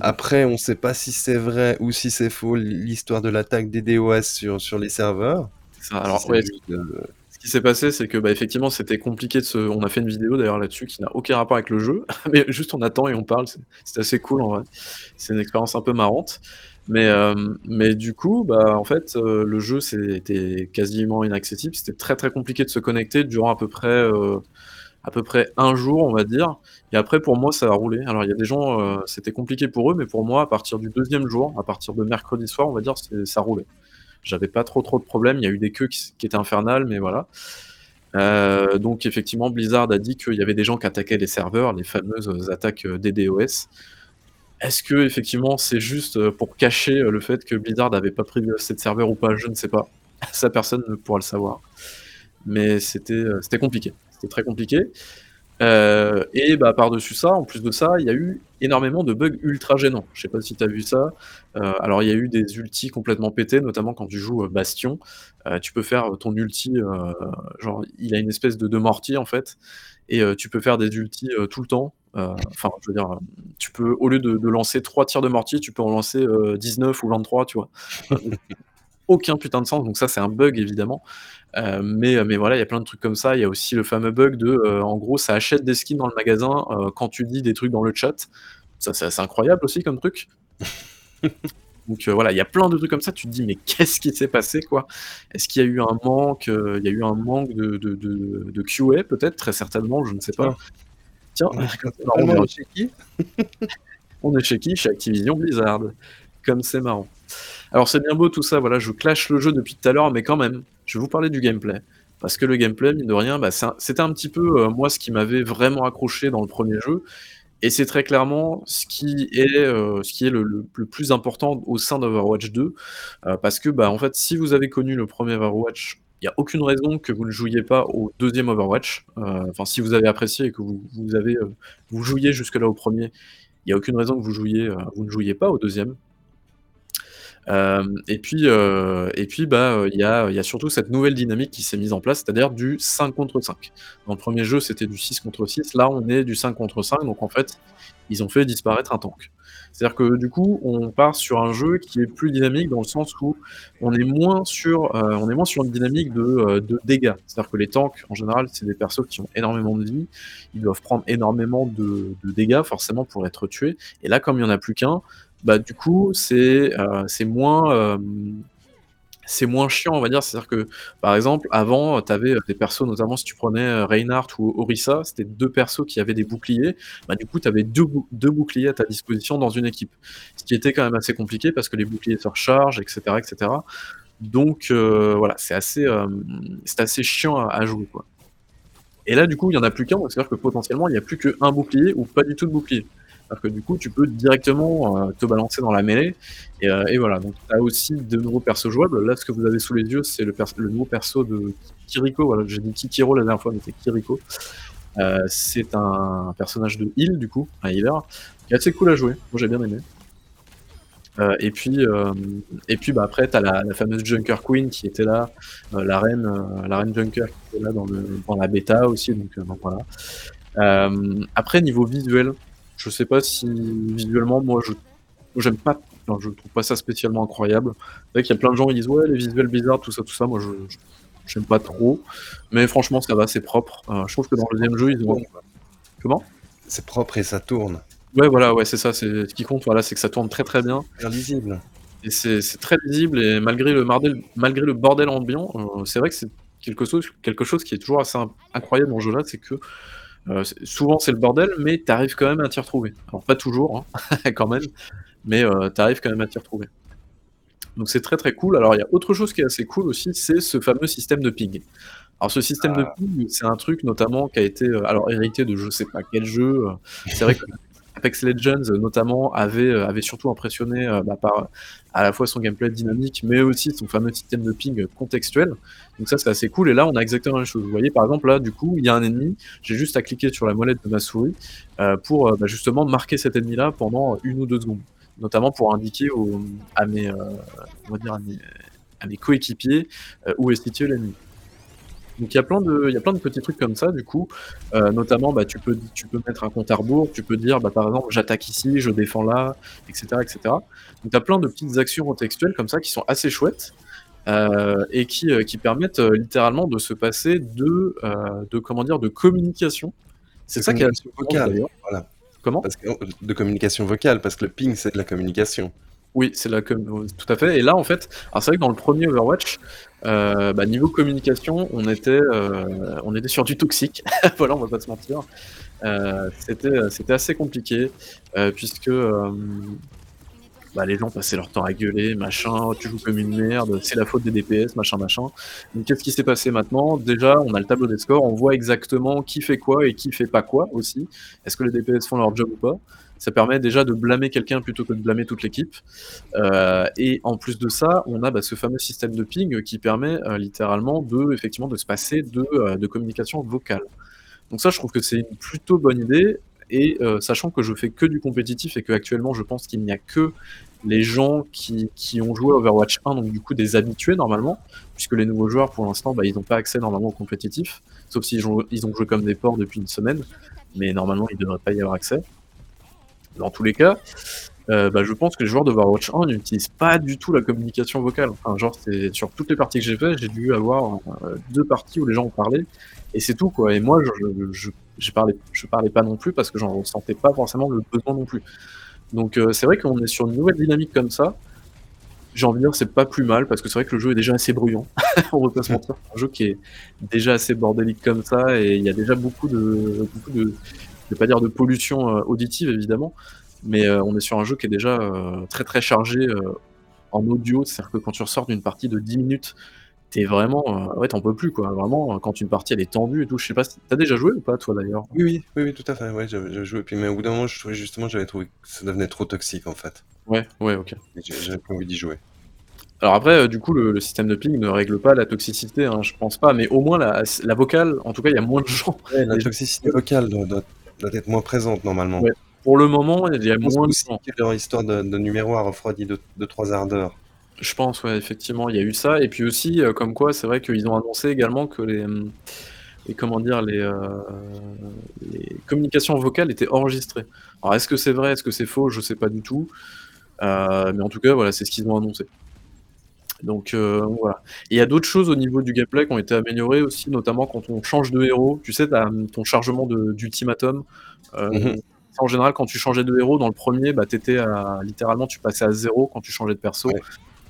Après, on ne sait pas si c'est vrai ou si c'est faux l'histoire de l'attaque des DOS sur, sur les serveurs. Ça, alors, Si c'est ouais, juste, euh, ce qui s'est passé, c'est que bah, effectivement, c'était compliqué de se. On a fait une vidéo d'ailleurs là-dessus qui n'a aucun rapport avec le jeu, mais juste on attend et on parle. c'est- C'est assez cool en vrai. C'est une expérience un peu marrante. Mais, euh, mais du coup, bah, en fait, euh, le jeu c'était quasiment inaccessible. C'était très très compliqué de se connecter durant à peu près, euh, à peu près un jour, on va dire. Et après, pour moi, ça a roulé. Alors, il y a des gens, c'était compliqué pour eux, mais pour moi, à partir du deuxième jour, à partir de mercredi soir, on va dire, ça roulait. J'avais pas trop trop de problèmes. Il y a eu des queues qui, étaient infernales, mais voilà. Donc effectivement, Blizzard a dit qu'il y avait des gens qui attaquaient les serveurs, les fameuses attaques DDoS. Est-ce que effectivement c'est juste euh, pour cacher euh, le fait que Blizzard n'avait pas pris assez de serveurs ou pas Je ne sais pas. Ça personne ne pourra le savoir. Mais c'était euh, compliqué. C'était très compliqué. Et bah par-dessus ça, en plus de ça, il y a eu énormément de bugs ultra gênants. Je sais pas si tu as vu ça. Alors il y a eu des ultis complètement pétés, notamment quand tu joues Bastion. Tu peux faire ton ulti, genre il a une espèce de, de mortier en fait, et tu peux faire des ultis tout le temps. Euh, Enfin, je veux dire, euh, tu peux, au lieu de, de lancer 3 tirs de mortier, tu peux en lancer euh, 19 ou 23, tu vois. Aucun putain de sens, donc ça c'est un bug évidemment. Euh, mais, mais voilà, il y a plein de trucs comme ça. Il y a aussi le fameux bug de, euh, en gros, ça achète des skins dans le magasin euh, quand tu dis des trucs dans le chat. Ça, c'est assez incroyable aussi comme truc. Donc euh, voilà, il y a plein de trucs comme ça. Tu te dis, mais qu'est-ce qui s'est passé, quoi? Est-ce qu'il y a eu un manque euh, Il y a eu un manque de, de, de, de QA, peut-être, très certainement, je ne sais pas. Tiens, on est chez qui on est chez qui Chez Activision Blizzard. Comme c'est marrant. Alors c'est bien beau tout ça, voilà, je clash le jeu depuis tout à l'heure, mais quand même, je vais vous parler du gameplay. Parce que le gameplay, mine de rien, bah, c'est un- c'était un petit peu, euh, moi, ce qui m'avait vraiment accroché dans le premier jeu. Et c'est très clairement ce qui est, euh, ce qui est le, le- le plus important au sein d'Overwatch 2. euh, parce que, bah, en fait, si vous avez connu le premier Overwatch, il n'y a aucune raison que vous ne jouiez pas au deuxième Overwatch. Euh, Enfin, si vous avez apprécié et que vous, avez, euh, vous jouiez jusque-là au premier, il n'y a aucune raison que vous, jouiez, euh, vous ne jouiez pas au deuxième. Hem et puis, heu et puis, bah, heu, il y a y a surtout cette nouvelle dynamique qui s'est mise en place, c'est-à-dire du 5 contre 5. Dans le 1er jeu, c'était du 6 contre 6, là, on est du 5 contre 5, donc en fait, ils ont fait disparaître un tank. C'est-à-dire que, du coup, on part sur un jeu qui est plus dynamique dans le sens où on est moins sur, on est moins sur une dynamique de, de dégâts. C'est-à-dire que les tanks, en général, c'est des persos qui ont énormément de vie, ils doivent prendre énormément de de dégâts forcément pour être tués et là, comme il y en a plus qu'un, bah, du coup, c'est, c'est moins, hem, c'est moins chiant, on va dire. C'est-à-dire que, par exemple, avant, tu avais, des persos, notamment si tu prenais, Reinhardt ou Orisa, c'était 2 persos qui avaient des boucliers. Bah, du coup, tu avais 2 bou 2 boucliers à ta disposition dans une équipe. Ce qui était quand même assez compliqué parce que les boucliers se rechargent et cetera et cetera. Donc voilà, c'est assez, assez chiant à jouer, quoi. Et là, du coup, il y en a plus qu'un, c'est-à-dire que potentiellement, il y a plus qu'1 bouclier ou pas du tout de bouclier. Que, du coup, tu peux directement, heu, te balancer dans la mêlée et et voilà, donc tu as aussi de nouveaux persos jouables. Là, ce que vous avez sous les yeux, c'est le nouveau perso de Kiriko, voilà, j'ai dit Kikiro la dernière fois, mais c'est Kiriko. Heu, c'est un personnage de heal, du coup, un healer, qui est assez cool à jouer. Moi, j'ai bien aimé. Et puis, et puis, bah, après, tu as la fameuse Junker Queen qui était là, la reine, la reine Junker qui était là dans la bêta aussi, donc voilà. Après niveau visuel, je sais pas si visuellement, moi, je j'aime pas, enfin, je trouve pas ça spécialement incroyable. C'est vrai qu'il y a plein de gens qui disent: «Ouais, les visuels bizarres, tout ça, tout ça», moi, je j'aime pas trop, mais franchement, ça va, c'est propre. Heu, je trouve que dans le 2e jeu, ils ont comment? C'est propre et ça tourne. Ouais, voilà, ouais, c'est ça, c'est ce qui compte, voilà, c'est que ça tourne très, très bien. Bien lisible. Et c'est c'est très lisible et malgré le mardel malgré le bordel ambiant, heu, c'est vrai que c'est quelque chose quelque chose qui est toujours assez in incroyable dans ce jeu-là, c'est que, c'est souvent, c'est le bordel, mais tu arrives quand même à t'y retrouver. Alors pas toujours, hein, quand même, mais heu, tu arrives quand même à t'y retrouver. Donc c'est très, très cool. Alors il y a autre chose qui est assez cool aussi, c'est ce fameux système de ping. Alors ce système de Ah. ping, c'est un truc notamment qui a été, heu, alors hérité de je sais pas quel jeu, c'est vrai que Apex Legends, notamment, avait, heu, avait surtout impressionné, heu, bah, par à la fois son gameplay dynamique, mais aussi son fameux système de ping contextuel. Donc ça, c'est assez cool et là, on a exactement la même chose. Vous voyez, par exemple, là, du coup, il y a un ennemi, j'ai juste à cliquer sur la molette de ma souris, pour, bah, justement marquer cet ennemi-là pendant 1 ou 2 secondes. Notamment pour indiquer à mes, mes coéquipiers, où est situé l'ennemi. Donc il y a plein de il y a plein de petits trucs comme ça, du coup, heu, notamment, bah, tu peux tu peux mettre un compte à rebours, tu peux dire, bah, par exemple: «J'attaque ici, je défends là» et cetera et cetera. Donc tu as plein de petites actions contextuelles comme ça qui sont assez chouettes, heu et qui, heu, qui permettent, littéralement de se passer de, de comment dire? De communication. C'est ça qui est assez vocale, d'ailleurs. voilà. Comment? Parce que de communication vocale, parce que le ping, c'est de la communication. Oui, c'est com oui, tout à fait et là, en fait c'est vrai que dans le 1er Overwatch, heu, bah, niveau communication, on était, heu, on était sur du toxique. Voilà, on va pas se mentir. Heu, c'était, assez compliqué, puisque, bah, les gens passaient leur temps à gueuler, machin: «Oh, tu joues comme une merde, c'est la faute des DPS», machin, machin. Donc qu'est-ce qui s'est passé maintenant? Déjà, on a le tableau des scores, on voit exactement qui fait quoi et qui fait pas quoi aussi. Est-ce que les DPS font leur job ou pas? Ça permet déjà de blâmer quelqu'un plutôt que de blâmer toute l'équipe. Heu et en plus de ça, on a, bah, ce fameux système de ping qui permet, heu, littéralement de effectivement, de se passer de, heu, de communication vocale. Donc ça, je trouve que c'est une plutôt bonne idée et sachant que je fais que du compétitif et qu'actuellement, je pense qu'il n'y a que les gens qui qui ont joué Overwatch 1, donc du coup des habitués normalement, puisque les nouveaux joueurs pour l'instant, bah, ils ont pas accès normalement au compétitif, sauf s'ils ont ils ont joué comme des porcs depuis une semaine, mais normalement, il devrait pas y avoir accès. Dans tous les cas, heu, bah, je pense que les joueurs d'Overwatch 1 n'utilisent pas du tout la communication vocale. Enfin, genre, c'est sur toutes les parties que j'ai fait, j'ai dû avoir, heu, 2 parties où les gens ont parlé et c'est tout, quoi et moi, je je je parlé je parlais pas non plus parce que j'en ressentais pas forcément le besoin non plus. Donc heu, c'est vrai qu'on est sur une nouvelle dynamique comme ça. J'ai envie de dire, c'est pas plus mal parce que c'est vrai que le jeu est déjà assez bruyant. On va pas se mentir, c'est un jeu qui est déjà assez bordélique comme ça et il y a déjà beaucoup de beaucoup de je vais pas dire de pollution, heu, auditive évidemment, mais heu, on est sur un jeu qui est déjà, heu, très, très chargé, en audio. C'est-à-dire que quand tu ressors d'une partie de 10 minutes, tu es vraiment, ouais, tu en peux plus, quoi. Vraiment, quand une partie elle est tendue et tout, je sais pas si tu as déjà joué ou pas toi d'ailleurs? Oui, oui, oui, oui, tout à fait, ouais, j'avais joué, puis mais au bout d'un moment, je trouvais justement, j'avais trouvé que ça devenait trop toxique, en fait. Ouais, ouais, OK. J'ai j'avais plus envie d'y jouer. Alors après, du coup, le le système de ping ne règle pas la toxicité, hein, je pense pas, mais au moins la la vocale, en tout cas, il y a moins de gens Ouais, la toxicité vocale doit doit doit être moins présente normalement. Ouais, pour le moment, il y a Je pense moins de que leur histoire de de numéro a refroidi 2-2-3 ardeurs. Je pense, ouais, effectivement, il y a eu ça et puis aussi, heu, comme quoi c'est vrai qu'ils ont annoncé également que les, mmh, les comment dire? Les, heu, les communications vocales étaient enregistrées. Alors est-ce que c'est vrai? Est-ce que c'est faux? Je sais pas du tout, heu, mais en tout cas, voilà, c'est ce qu'ils ont annoncé. Donc heu, voilà. Et il y a d'autres choses au niveau du gameplay qui ont été améliorées aussi, notamment quand on change de héros. Tu sais, as, mmh, ton chargement d'ultimatum, heu, Mmh mh. en général, quand tu changeais de héros dans le 1er, bah, tu étais à littéralement, tu passais à 0 quand tu changeais de perso. Ouais.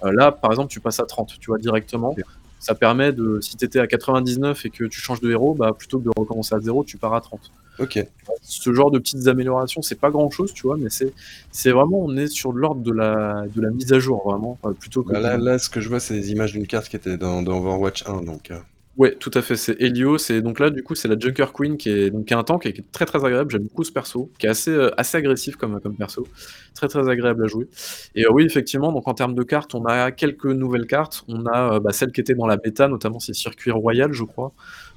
Heu, là, par exemple, tu passes à 30, tu vois, directement. Ça permet de si tu étais à 99 et que tu changes de héros, bah, plutôt que de recommencer à 0, tu pars à 30. OK. Ce genre de petites améliorations, c'est pas grand chose, tu vois, mais c'est c'est vraiment on est sur de l'ordre de la de la mise à jour vraiment, plutôt que Bah, là là, ce que je vois, c'est des images d'une carte qui était dans dans Overwatch 1 donc heu Ouais, tout à fait, c'est Helios et donc là, du coup, c'est la Junker Queen qui est donc qui un tank et qui est très, très agréable. J'aime beaucoup ce perso, qui est assez, heu, assez agressif comme, comme perso. Très, très agréable à jouer et heu, oui, effectivement, donc en termes de cartes, on a quelques nouvelles cartes. On a, heu, bah, celle qui était dans la bêta, notamment c'est Circuit Royal, je crois.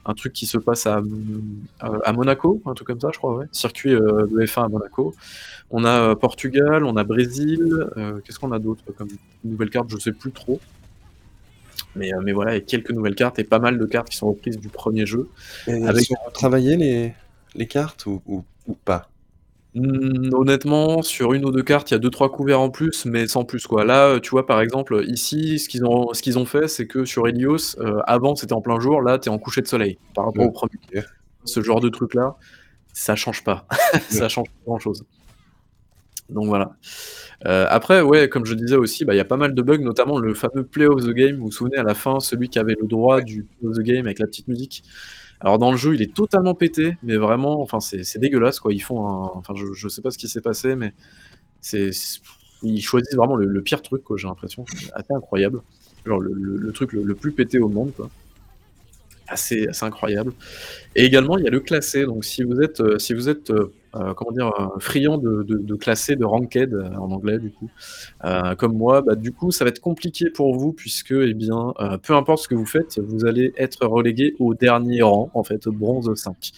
Un truc qui se passe à, Monaco, un truc comme ça, je crois, ouais. Circuit, heu, de F1 à Monaco. On a, heu, Portugal, on a Brésil, heu, qu'est-ce qu'on a d'autre comme nouvelles cartes? Je sais plus trop. Mais voilà, a quelques nouvelles cartes et pas mal de cartes qui sont reprises du 1er jeu. Et elles Avec sont retravaillées les les cartes ou ou ou pas? Mmh, honnêtement, sur 1 ou 2 cartes, il y a 2-3 couverts en plus, mais sans plus, quoi. Là, heu, tu vois, par exemple, ici, ce qu'ils ont ce qu'ils ont fait, c'est que sur Helios, heu, avant, c'était en plein jour, là, tu es en coucher de soleil, par rapport au 1er. OK. Ce genre de truc-là, ça change pas. Ça change pas grand chose. Donc voilà. Heu, après, ouais, comme je disais aussi, bah, il y a pas mal de bugs, notamment le fameux Play of the Game. Vous vous souvenez, à la fin, celui qui avait le droit du Play of the Game avec la petite musique. Alors dans le jeu, il est totalement pété, mais vraiment, enfin, c'est dégueulasse, quoi. Ils font enfin, je je sais pas ce qui s'est passé, mais c'est ils choisissent vraiment le pire truc, quoi, j'ai l'impression. Assez incroyable. Genre le le truc le plus pété au monde, quoi. Assez assez incroyable et également, il y a le classé. Donc si vous êtes, heu, si vous êtes, heu, comment dire? Heu, friand de de de ranked, heu, en anglais, du coup, heu, comme moi, bah, du coup, ça va être compliqué pour vous puisque, eh bien, peu importe ce que vous faites, vous allez être relégué au dernier rang, en fait, bronze 5.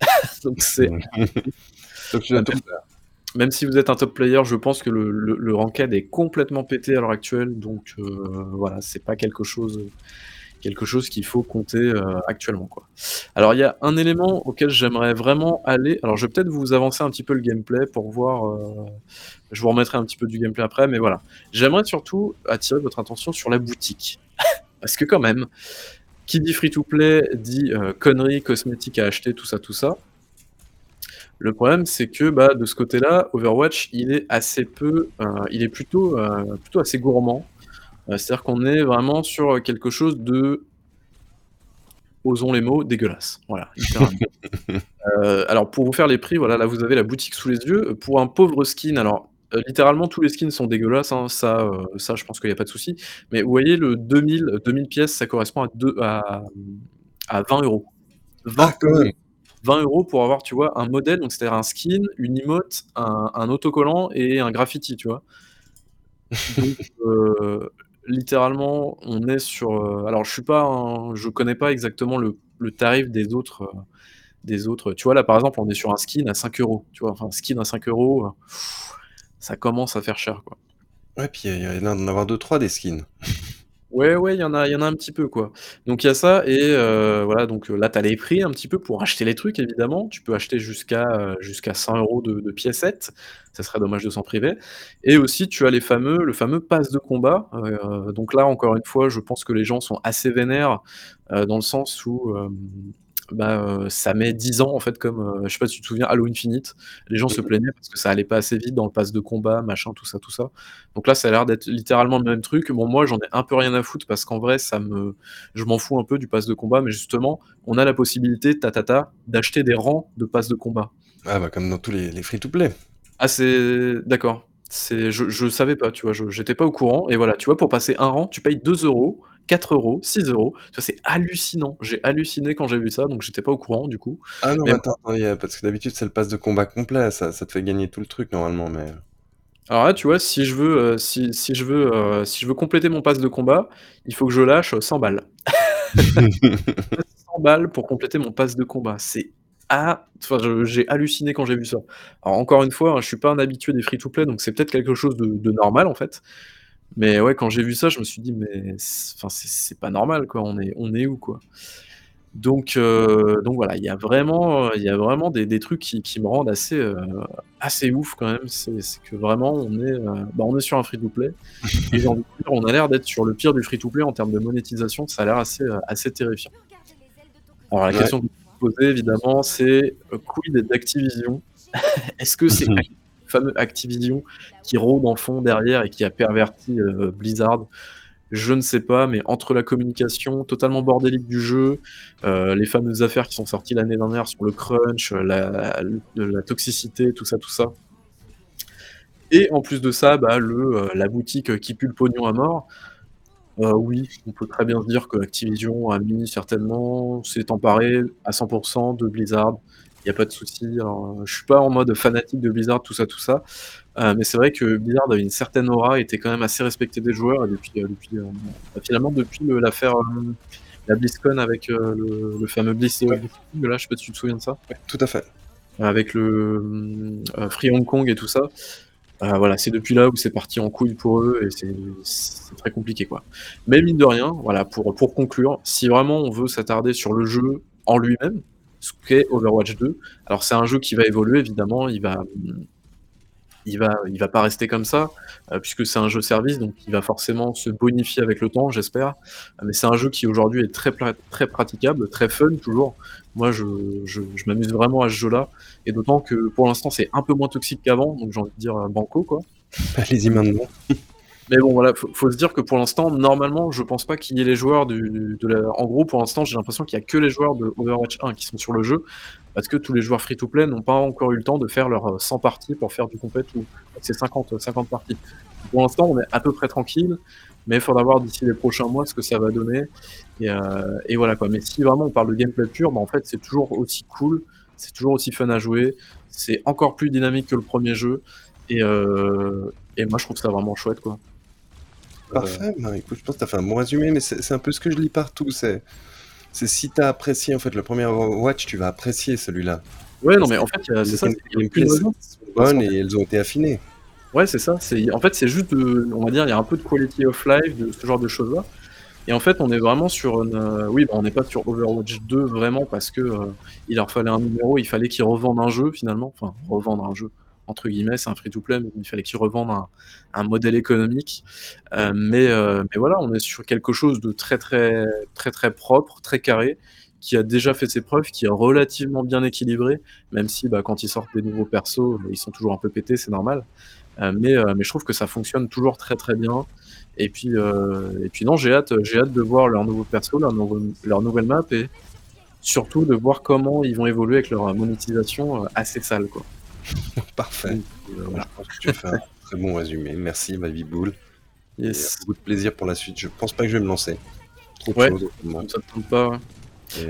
Donc c'est. Même si vous êtes un top player, je pense que le le le ranked est complètement pété à l'heure actuelle, donc voilà, c'est pas quelque chose, quelque chose qu'il faut compter, heu, actuellement, quoi. Alors il y a un élément auquel j'aimerais vraiment aller alors je vais peut-être vous avancer un petit peu le gameplay pour voir, heu, je vous remettrai un petit peu du gameplay après, mais voilà. J'aimerais surtout attirer votre attention sur la boutique. Parce que quand même, qui dit free to play dit, heu, conneries, cosmétiques à acheter, tout ça, tout ça. Le problème, c'est que, bah, de ce côté-là, Overwatch, il est assez peu, il est plutôt, plutôt assez gourmand. Heu, c'est-à-dire qu'on est vraiment sur, heu, quelque chose de osons les mots, dégueulasse. Voilà. Heu, alors pour vous faire les prix, voilà, là vous avez la boutique sous les yeux. Pour un pauvre skin, alors, littéralement tous les skins sont dégueulasses, hein, ça, ça je pense qu'il y a pas de souci. Mais vous voyez le 2000- 2000 pièces, ça correspond à deux à, mmh, à 20 €. 20 Ah! 20 € pour avoir, tu vois, un modèle, donc c'est-à-dire un skin, une emote, un un autocollant et un graffiti, tu vois? Donc littéralement, on est sur, heu alors je suis pas je connais pas exactement le tarif des autres, heu, des autres tu vois, là, par exemple, on est sur un skin à 5 €, tu vois? Enfin, un skin à 5 €, heu, ça commence à faire cher, quoi. Ouais, puis il y y a d'en avoir 2-3 des skins. Ouais, ouais, il y en a y en a un petit peu, quoi. Donc il y a ça et heu, voilà, donc heu, là, tu as les prix un petit peu pour acheter les trucs, évidemment. Tu peux acheter jusqu'à, heu, jusqu'à 100 € de de piécettes. Ça serait dommage de s'en priver et aussi tu as les fameux le fameux pass de combat. Donc là, encore une fois, je pense que les gens sont assez vénères, dans le sens où, bah, heu, ça met 10 ans, en fait, comme, heu, je sais pas si tu te souviens Halo Infinite? Les gens se plaignaient parce que ça allait pas assez vite dans le pass de combat, machin, tout ça, tout ça. Donc là, ça a l'air d'être littéralement le même truc. Bon, moi, j'en ai un peu rien à foutre parce qu'en vrai, ça me je m'en fous un peu du pass de combat, mais justement, on a la possibilité, ta ta ta, d'acheter des rangs de pass de combat. Ah bah, comme dans tous les les free to play. Ah c'est d'accord. C'est je je savais pas, tu vois? J'étais pas au courant et voilà, tu vois, pour passer un rang, tu payes 2 €, 4 €, 6 €. Ça, c'est hallucinant. J'ai halluciné quand j'ai vu ça, donc j'étais pas au courant, du coup. Ah non, Mais attends, parce que d'habitude, c'est le pass de combat complet, ça ça te fait gagner tout le truc normalement, mais Alors là, tu vois, si je veux, heu, si si je veux, heu, si je veux compléter mon pass de combat, il faut que je lâche, heu, 100 balles. 100 balles pour compléter mon pass de combat. C'est ha enfin, j'ai halluciné quand j'ai vu ça. Alors encore une fois, hein, je suis pas un habitué des free to play, donc c'est peut-être quelque chose de de normal, en fait. Mais ouais, quand j'ai vu ça, je me suis dit: «Mais enfin, c'est pas normal, quoi, on est on est où, quoi?» donc heu, donc voilà, il y a vraiment, il y a vraiment des des trucs qui qui me rendent assez, heu, assez ouf quand même. C'est que vraiment on est, heu, bah, on est sur un free to play et j'ai envie de dire, on a l'air d'être sur le pire du free to play en termes de monétisation, ça a l'air assez, assez terrifiant. Alors la Ouais. question que vous posez évidemment, c'est, quid d'Activision? Est-ce que c'est fameux Activision qui rôde en fond derrière et qui a perverti, heu, Blizzard? Je ne sais pas, mais entre la communication totalement bordélique du jeu, heu, les fameuses affaires qui sont sorties l'année dernière sur le crunch, heu, la toxicité, tout ça, tout ça et en plus de ça, bah, le, la boutique, qui pue le pognon à mort. Oui, on peut très bien se dire que Activision a mis certainement s'est emparé à 100 % de Blizzard. A pas de souci, heu, je suis pas en mode fanatique de Blizzard, tout ça, tout ça, heu, mais c'est vrai que Blizzard avait une certaine aura, était quand même assez respecté des joueurs et depuis, depuis, heu, bah, finalement depuis l'affaire, la BlizzCon avec, le le fameux Blizz Ouais. là, je sais pas si tu te souviens de ça? Tout à fait. Avec le, Free Hong Kong et tout ça. Voilà, c'est depuis là où c'est parti en couille pour eux et c'est c'est très compliqué, quoi. Mais mine de rien, voilà, pour pour conclure, si vraiment on veut s'attarder sur le jeu en lui-même, qu'est Overwatch 2, alors c'est un jeu qui va évoluer évidemment, il va, il va il va pas rester comme ça, heu, puisque c'est un jeu service, donc il va forcément se bonifier avec le temps, j'espère. Mais c'est un jeu qui aujourd'hui est très très praticable, très fun toujours. Moi je je m'amuse vraiment à ce jeu-là et d'autant que pour l'instant c'est un peu moins toxique qu'avant, donc j'ai envie de dire, heu, banco, quoi. Allez-y maintenant. Mais bon voilà, faut faut se dire que pour l'instant, normalement, je pense pas qu'il y ait les joueurs du de en gros, pour l'instant, j'ai l'impression qu'il y a que les joueurs de Overwatch 1 qui sont sur le jeu, parce que tous les joueurs free to play n'ont pas encore eu le temps de faire leurs, heu, 100 parties pour faire du compét ou c'est 50, heu, 50 parties. Pour l'instant, on est à peu près tranquille, mais il faudra voir d'ici les prochains mois ce que ça va donner et heu et voilà, quoi. Mais si vraiment on parle de gameplay pur, bah, en fait, c'est toujours aussi cool, c'est toujours aussi fun à jouer, c'est encore plus dynamique que le 1er jeu et heu et moi je trouve ça vraiment chouette, quoi. Heu Parfait, bah, écoute, je pense que tu as fait un bon résumé, mais c'est un peu ce que je lis partout, c'est si tu as apprécié, en fait, le 1er Overwatch, tu vas apprécier celui-là. Ouais, non, mais en fait, il y a Les c'est ça, qu'il y a sont bonnes et elles ont été affinées. Ouais, c'est ça, en fait, c'est juste de on va dire, il y a un peu de quality of life, de ce genre de choses-là. Et en fait, on est vraiment sur une, heu oui, bah, on n'est pas sur Overwatch 2 vraiment parce que, heu, il leur fallait un numéro, il fallait qu'ils revendent un jeu finalement, enfin «revendre un jeu» entre guillemets, c'est un free to play, mais il fallait qu'ils revendent un modèle économique, mais heu, mais voilà, on est sur quelque chose de très, très, très, très propre, très carré, qui a déjà fait ses preuves, qui est relativement bien équilibré, même si, bah, quand ils sortent des nouveaux persos, bah, ils sont toujours un peu pétés, c'est normal, heu, mais je trouve que ça fonctionne toujours très, très bien. Et puis, et puis non, j'ai hâte, j'ai hâte de voir leurs nouveaux persos, leurs nouveaux leur nouvelle map et surtout de voir comment ils vont évoluer avec leur, monétisation, assez sale, quoi. Parfait. Voilà. je pense que tu as fait un très bon résumé. Merci, ma Biboule et heu, Yes. beaucoup de plaisir pour la suite. Je pense pas que je vais me lancer. Trop Ouais, ça te tente pas, ouais.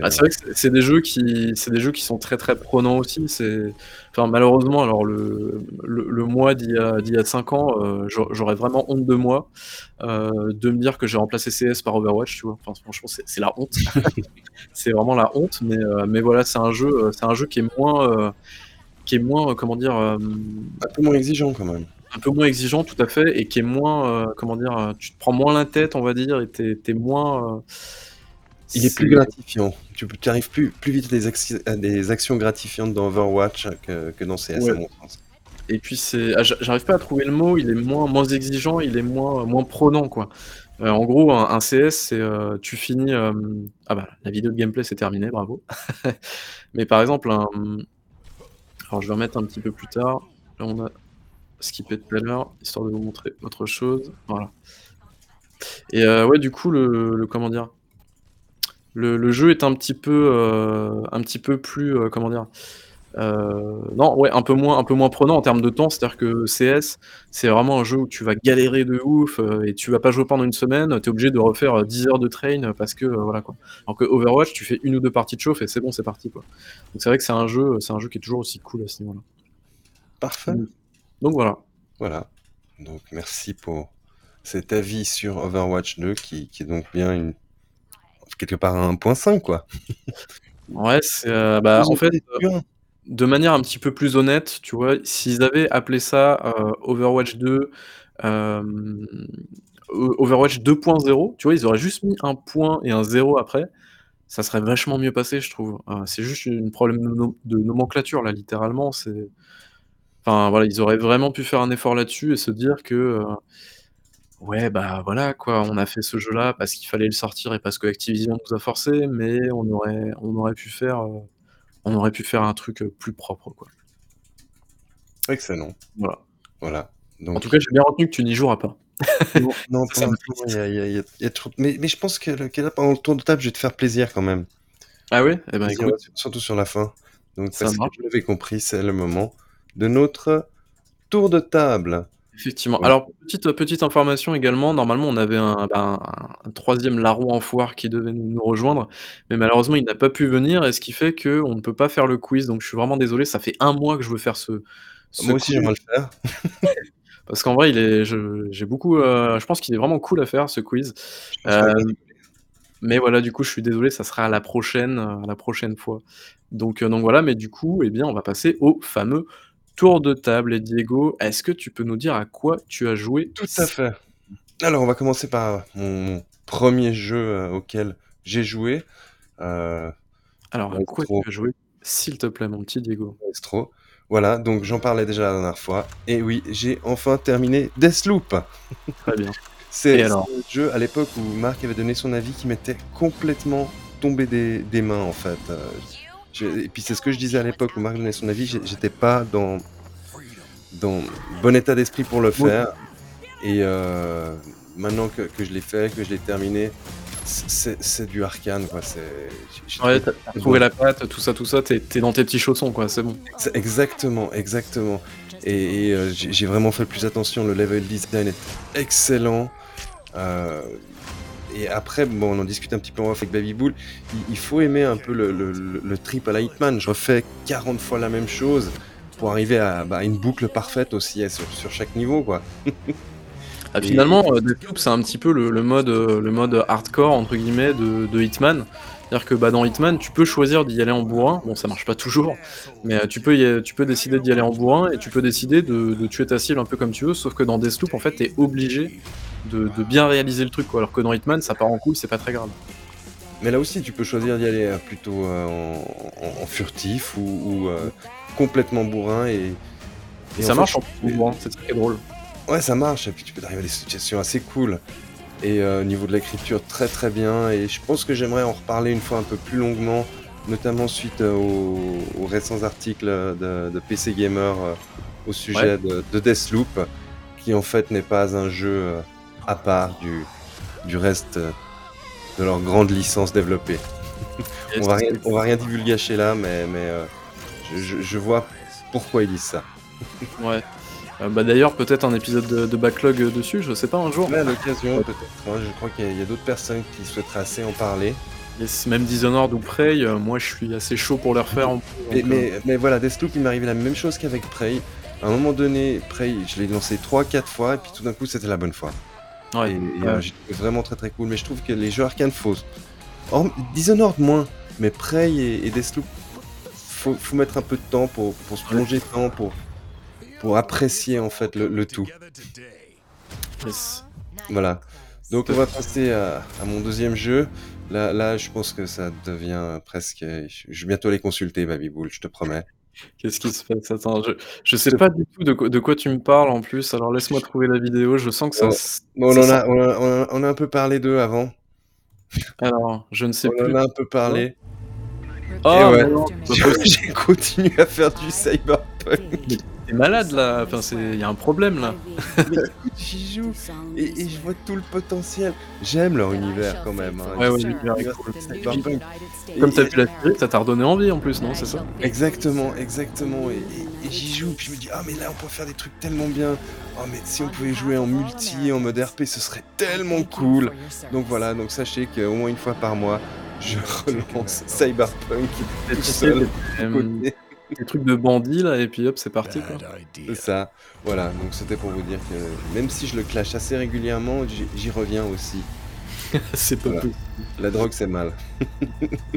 Ah, heu c'est vrai que c'est des jeux qui c'est des jeux qui sont très, très prenants aussi, c'est enfin, malheureusement, alors le le le moi d'il y a d'il y a 5 ans, j'au j'aurais vraiment honte de moi, de me dire que j'ai remplacé CS par Overwatch, tu vois? Enfin, franchement, c'est la honte. C'est vraiment la honte, mais mais voilà, c'est un jeu, c'est un jeu qui est moins, qui est moins, heu, comment dire? Hem un peu moins exigeant quand même. un peu moins exigeant, tout à fait et qui est moins, heu, comment dire? Tu te prends moins la tête, on va dire et tu es moins, Il est plus gratifiant. Tu arrives plus plus vite à des à des actions gratifiantes dans Overwatch que que dans CS, Ouais. à mon sens. Et puis c'est ah, j'a j'arrive pas à trouver le mot, il est moins moins exigeant, il est moins moins prenant, quoi. En gros, un un CS, c'est, tu finis, ah bah, la vidéo de gameplay, c'est terminé, bravo. Mais par exemple, un, alors je vais remettre un petit peu plus tard. Là, on a skippé tout à histoire de vous montrer autre chose. Voilà. Et heu, ouais, du coup, le le comment dire? Le jeu est un petit peu, heu, un petit peu plus, heu, comment dire? Heu, non, ouais, un peu moins un peu moins prenant en termes de temps. C'est-à-dire que CS, c'est vraiment un jeu où tu vas galérer de ouf, heu et tu vas pas jouer pendant une semaine, tu es obligé de refaire, heu, 10 heures de train parce que, voilà, quoi. Alors que Overwatch, tu fais 1 ou 2 parties de chauffe et c'est bon, c'est parti, quoi. Donc c'est vrai que c'est un jeu, c'est un jeu qui est toujours aussi cool à ce niveau-là. Parfait. Donc voilà. Voilà. Donc merci pour cet avis sur Overwatch 2 qui qui est donc bien une quelque part un 1.5, quoi. Ouais, c'est, bah, en fait. De manière un petit peu plus honnête, tu vois? S'ils avaient appelé ça, heu, Overwatch 2, hem, O Overwatch 2.0, tu vois, ils auraient juste mis un point et un 0 après, ça serait vachement mieux passé, je trouve. C'est juste une problème de nom de nomenclature là, littéralement, enfin voilà, ils auraient vraiment pu faire un effort là-dessus et se dire que, ouais, bah, voilà quoi, on a fait ce jeu-là parce qu'il fallait le sortir et parce que Activision nous a forcés, mais on aurait pu faire, on aurait pu faire un truc, heu, plus propre, quoi. Excellent. Voilà. Voilà, En tout cas, j'ai bien retenu que tu n'y joueras pas. Non, Ça il y a y a y a y a trop mais mais je pense que le pendant le tour de table, je vais te faire plaisir quand même. Ah ouais? Eh ben, écoute. surtout sur la fin. Donc Ça parce que je l'avais compris, c'est le moment de notre tour de table. Effectivement. Ouais. Alors petite, petite information également, normalement on avait un, ben, un 3e larron en foire qui devait nous nous rejoindre, mais malheureusement il n'a pas pu venir et ce qui fait qu'on ne peut pas faire le quiz, donc je suis vraiment désolé, ça fait 1 mois que je veux faire ce ce Moi aussi, quiz. j'aimerais le faire. Parce qu'en vrai, il est je j'ai beaucoup, heu, je pense qu'il est vraiment cool à faire ce quiz. Je désolé. mais voilà, du coup, je suis désolé, ça sera à la prochaine, heu, à la prochaine fois. Donc donc voilà, mais du coup, eh bien, on va passer au fameux tour de table et Diego, est-ce que tu peux nous dire à quoi tu as joué Tout à fait. Alors, on va commencer par mon mon 1er jeu, heu, auquel j'ai joué, heu, Alors, à quoi tu as joué, s'il te plaît, mon petit Diego? Maestro. Voilà, donc j'en parlais déjà la dernière fois et oui, j'ai enfin terminé Deathloop. Très bien. C'est le jeu à l'époque où Marc avait donné son avis qui m'était complètement tombé des des mains, en fait, je et puis c'est ce que je disais à l'époque où Marc donnait son avis, j'étais pas dans dans bon état d'esprit pour le faire. Et heu, maintenant que que je l'ai fait, que je l'ai terminé, c'est du Arkane, quoi, c'est Ouais, trouvé la patte, tout ça, tout ça, tu es tu es dans tes petits chaussons, quoi, c'est bon. Exactement, exactement. Et et heu, j'ai vraiment fait plus attention, le level design est excellent, heu et après, bon, on en discutait un petit peu en off avec Babybull, il il faut aimer un peu le trip à la Hitman. Je refais 40 fois la même chose pour arriver à, bah, une boucle parfaite aussi, hein, sur chaque niveau, quoi. Ah, Et finalement, heu, Deathloop, c'est un petit peu le mode, heu, le mode «hardcore» entre guillemets de Hitman. C'est-à-dire que, bah, dans Hitman, tu peux choisir d'y aller en bourrin, bon ça marche pas toujours, mais heu, tu peux tu peux décider d'y aller en bourrin et tu peux décider de tuer ta cible un peu comme tu veux, sauf que dans Deathloop, en fait, tu es obligé de de bien réaliser le truc, quoi. Alors que dans Hitman, ça part en couille, c'est pas très grave. Mais là aussi, tu peux choisir d'y aller, heu, plutôt, heu, en furtif ou ou heu, complètement bourrin et Et et ça marche en bourrin, c'est est drôle. Ouais, ça marche et puis tu peux arriver à des situations assez cool et au niveau de l'écriture, très, très bien et je pense que j'aimerais en reparler une fois un peu plus longuement, notamment suite, aux aux récents articles, de de PC Gamer, au sujet Ouais. de de Deathloop, qui en fait n'est pas un jeu, à part du du reste, de leur grande licence développée. On va rien on va rien divulgacher là, mais mais heu, je vois pourquoi ils disent ça. Ouais. Heu, bah, d'ailleurs, peut-être un épisode de de backlog, heu, dessus, je sais pas, un jour? Mais à l'occasion, peut-être. Moi, je crois qu'il y a d'autres personnes qui souhaiteraient assez en parler. Même Dishonored ou Prey, moi je suis assez chaud pour les refaire en Mais, mais, mais voilà, Deathloop, il m'est arrivé la même chose qu'avec Prey. À un moment donné, Prey, je l'ai lancé 3-4 fois, et puis tout d'un coup, c'était la bonne fois. Ouais, Et, et, ouais. euh, j'ai trouvé vraiment très très cool. Mais je trouve que les jeux Arkane, faut. Or, Dishonored moins, mais Prey et, et Deathloop, faut, faut mettre un peu de temps pour, pour se plonger dedans, pour, pour apprécier en fait le, le tout. Yes. Voilà. Donc on va passer à, à mon deuxième jeu. Là, là, je pense que ça devient presque. Je vais bientôt les consulter, Babybull, je te promets. Qu'est-ce qui se passe? Attends, je je sais pas du tout de quoi de quoi tu me parles en plus, alors laisse-moi trouver la vidéo, je sens que ça On, on ça en a, on, a, on a- on a un peu parlé d'eux avant. alors, je ne sais On plus. en a un peu parlé. Oh, Et ouais. possible. J'ai continué à faire du cyberpunk. Malade là, enfin c'est il y a un problème là. J'y joue et, et je vois tout le potentiel. J'aime leur univers quand même. hein. Ouais, ouais, L'univers est cool. Et- Comme tu as et- pu la série, ça t'a redonné envie en plus, non, c'est ça? Exactement, exactement. Et, j'y joue, puis je me dis, ah mais là on peut faire des trucs tellement bien. Oh mais si on pouvait jouer en multi, en mode RP, ce serait tellement cool. Donc voilà, donc sachez qu'au moins une fois par mois, je relance Cyberpunk tout seul, côté. Des trucs de bandits là et puis hop, c'est parti quoi. C'est ça. Voilà, donc c'était pour vous dire que même si je le clash assez régulièrement, j'y reviens aussi. c'est pas Voilà. possible. La drogue, c'est mal.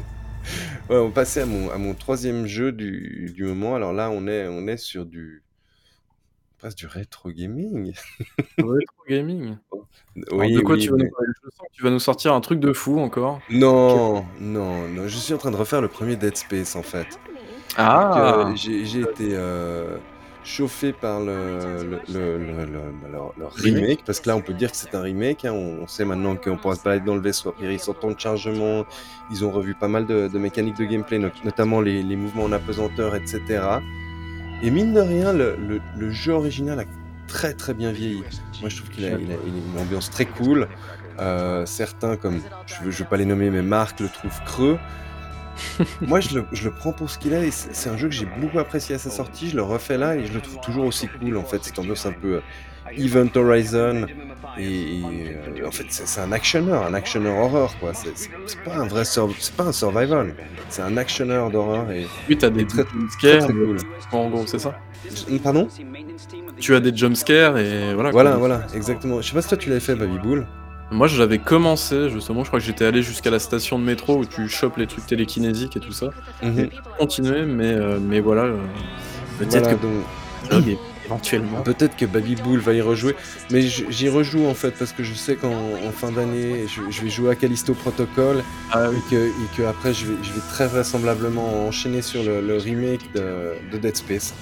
Ouais, on passait à mon, à mon troisième jeu du, du moment. Alors là, on est, on est sur du presque du rétro gaming. Rétro gaming. Alors Oui, de quoi oui, tu vas nous mais parler? Je sens que tu vas nous sortir un truc de fou encore. non, non, non, je suis en train de refaire le premier Dead Space, en fait. Donc, Ah! heu, j'ai j'ai été, heu, chauffé par le le le le le leur leur Remake? parce que là, on peut dire que c'est un remake, hein. On on sait maintenant qu'on pourra se balader dans le vaisseau, a priori sans temps de chargement. Ils ont revu pas mal de de mécaniques de gameplay, not notamment les les mouvements en apesanteur et cetera et mine de rien, le le le jeu original a très, très bien vieilli. Moi, je trouve qu'il a il a il a une ambiance très cool. Heu, certains comme je je veux pas les nommer, mais Marc le trouve creux. Moi, je le je le prends pour ce qu'il est c'est un jeu que j'ai beaucoup apprécié à sa sortie. Je le refais là et je le trouve toujours aussi cool, en fait, cette ambiance un peu, heu, Event Horizon et et heu, en fait, c'est un actionneur, un actionneur horreur, quoi. C'est pas un vrai sur c'est pas un survival, c'est un actionneur d'horreur et Oui, tu as des très, très, cool. en gros, c'est ça? Pardon? Tu as des jump scares et voilà, quoi. Voilà, voilà, exactement. Je sais pas si toi tu l'avais fait, Baby Bull? Moi, j'avais commencé justement, je crois que j'étais allé jusqu'à la station de métro où tu chopes les trucs télékinésiques et tout ça. J'ai mh. pas continué, mais heu, mais voilà, heu, peut-être Voilà, que donc éventuellement. peut-être que Baby Bull va y rejouer, mais j'y rejoue, en fait, parce que je sais qu'en en fin d'année, je je vais jouer à Callisto Protocol Ah oui. et que et qu'après je vais je vais très vraisemblablement enchaîner sur le le remake de de Dead Space.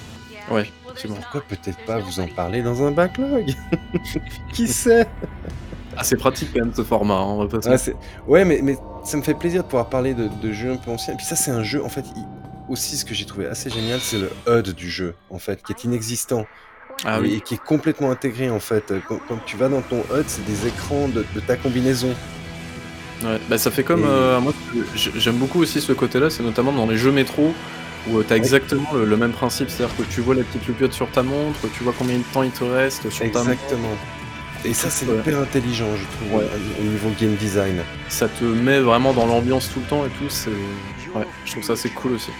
Ouais. Pourquoi peut-être pas vous en parler dans un backlog? Qui sait? C'est pratique quand même ce format, hein, on va pas se Ouais, mais mais ça me fait plaisir de pouvoir parler de de jeux un peu anciens et puis ça, c'est un jeu, en fait, il aussi ce que j'ai trouvé assez génial, c'est le HUD du jeu, en fait, qui est inexistant Ah et oui. et qui est complètement intégré, en fait. Quand quand tu vas dans ton HUD, c'est des écrans de de ta combinaison. Ouais, bah, ça fait comme, Et heu, moi j'ai j'aime beaucoup aussi ce côté-là, c'est notamment dans les jeux métro où, heu, tu as Ouais. exactement le le même principe. C'est-à-dire que tu vois la petite loupiote sur ta montre, tu vois combien de temps il te reste sur ta montre. Et ça, c'est Ouais. hyper intelligent, je trouve, Ouais. au au niveau game design. Ça te met vraiment dans l'ambiance tout le temps et tout, c'est ouais, je trouve ça assez cool aussi.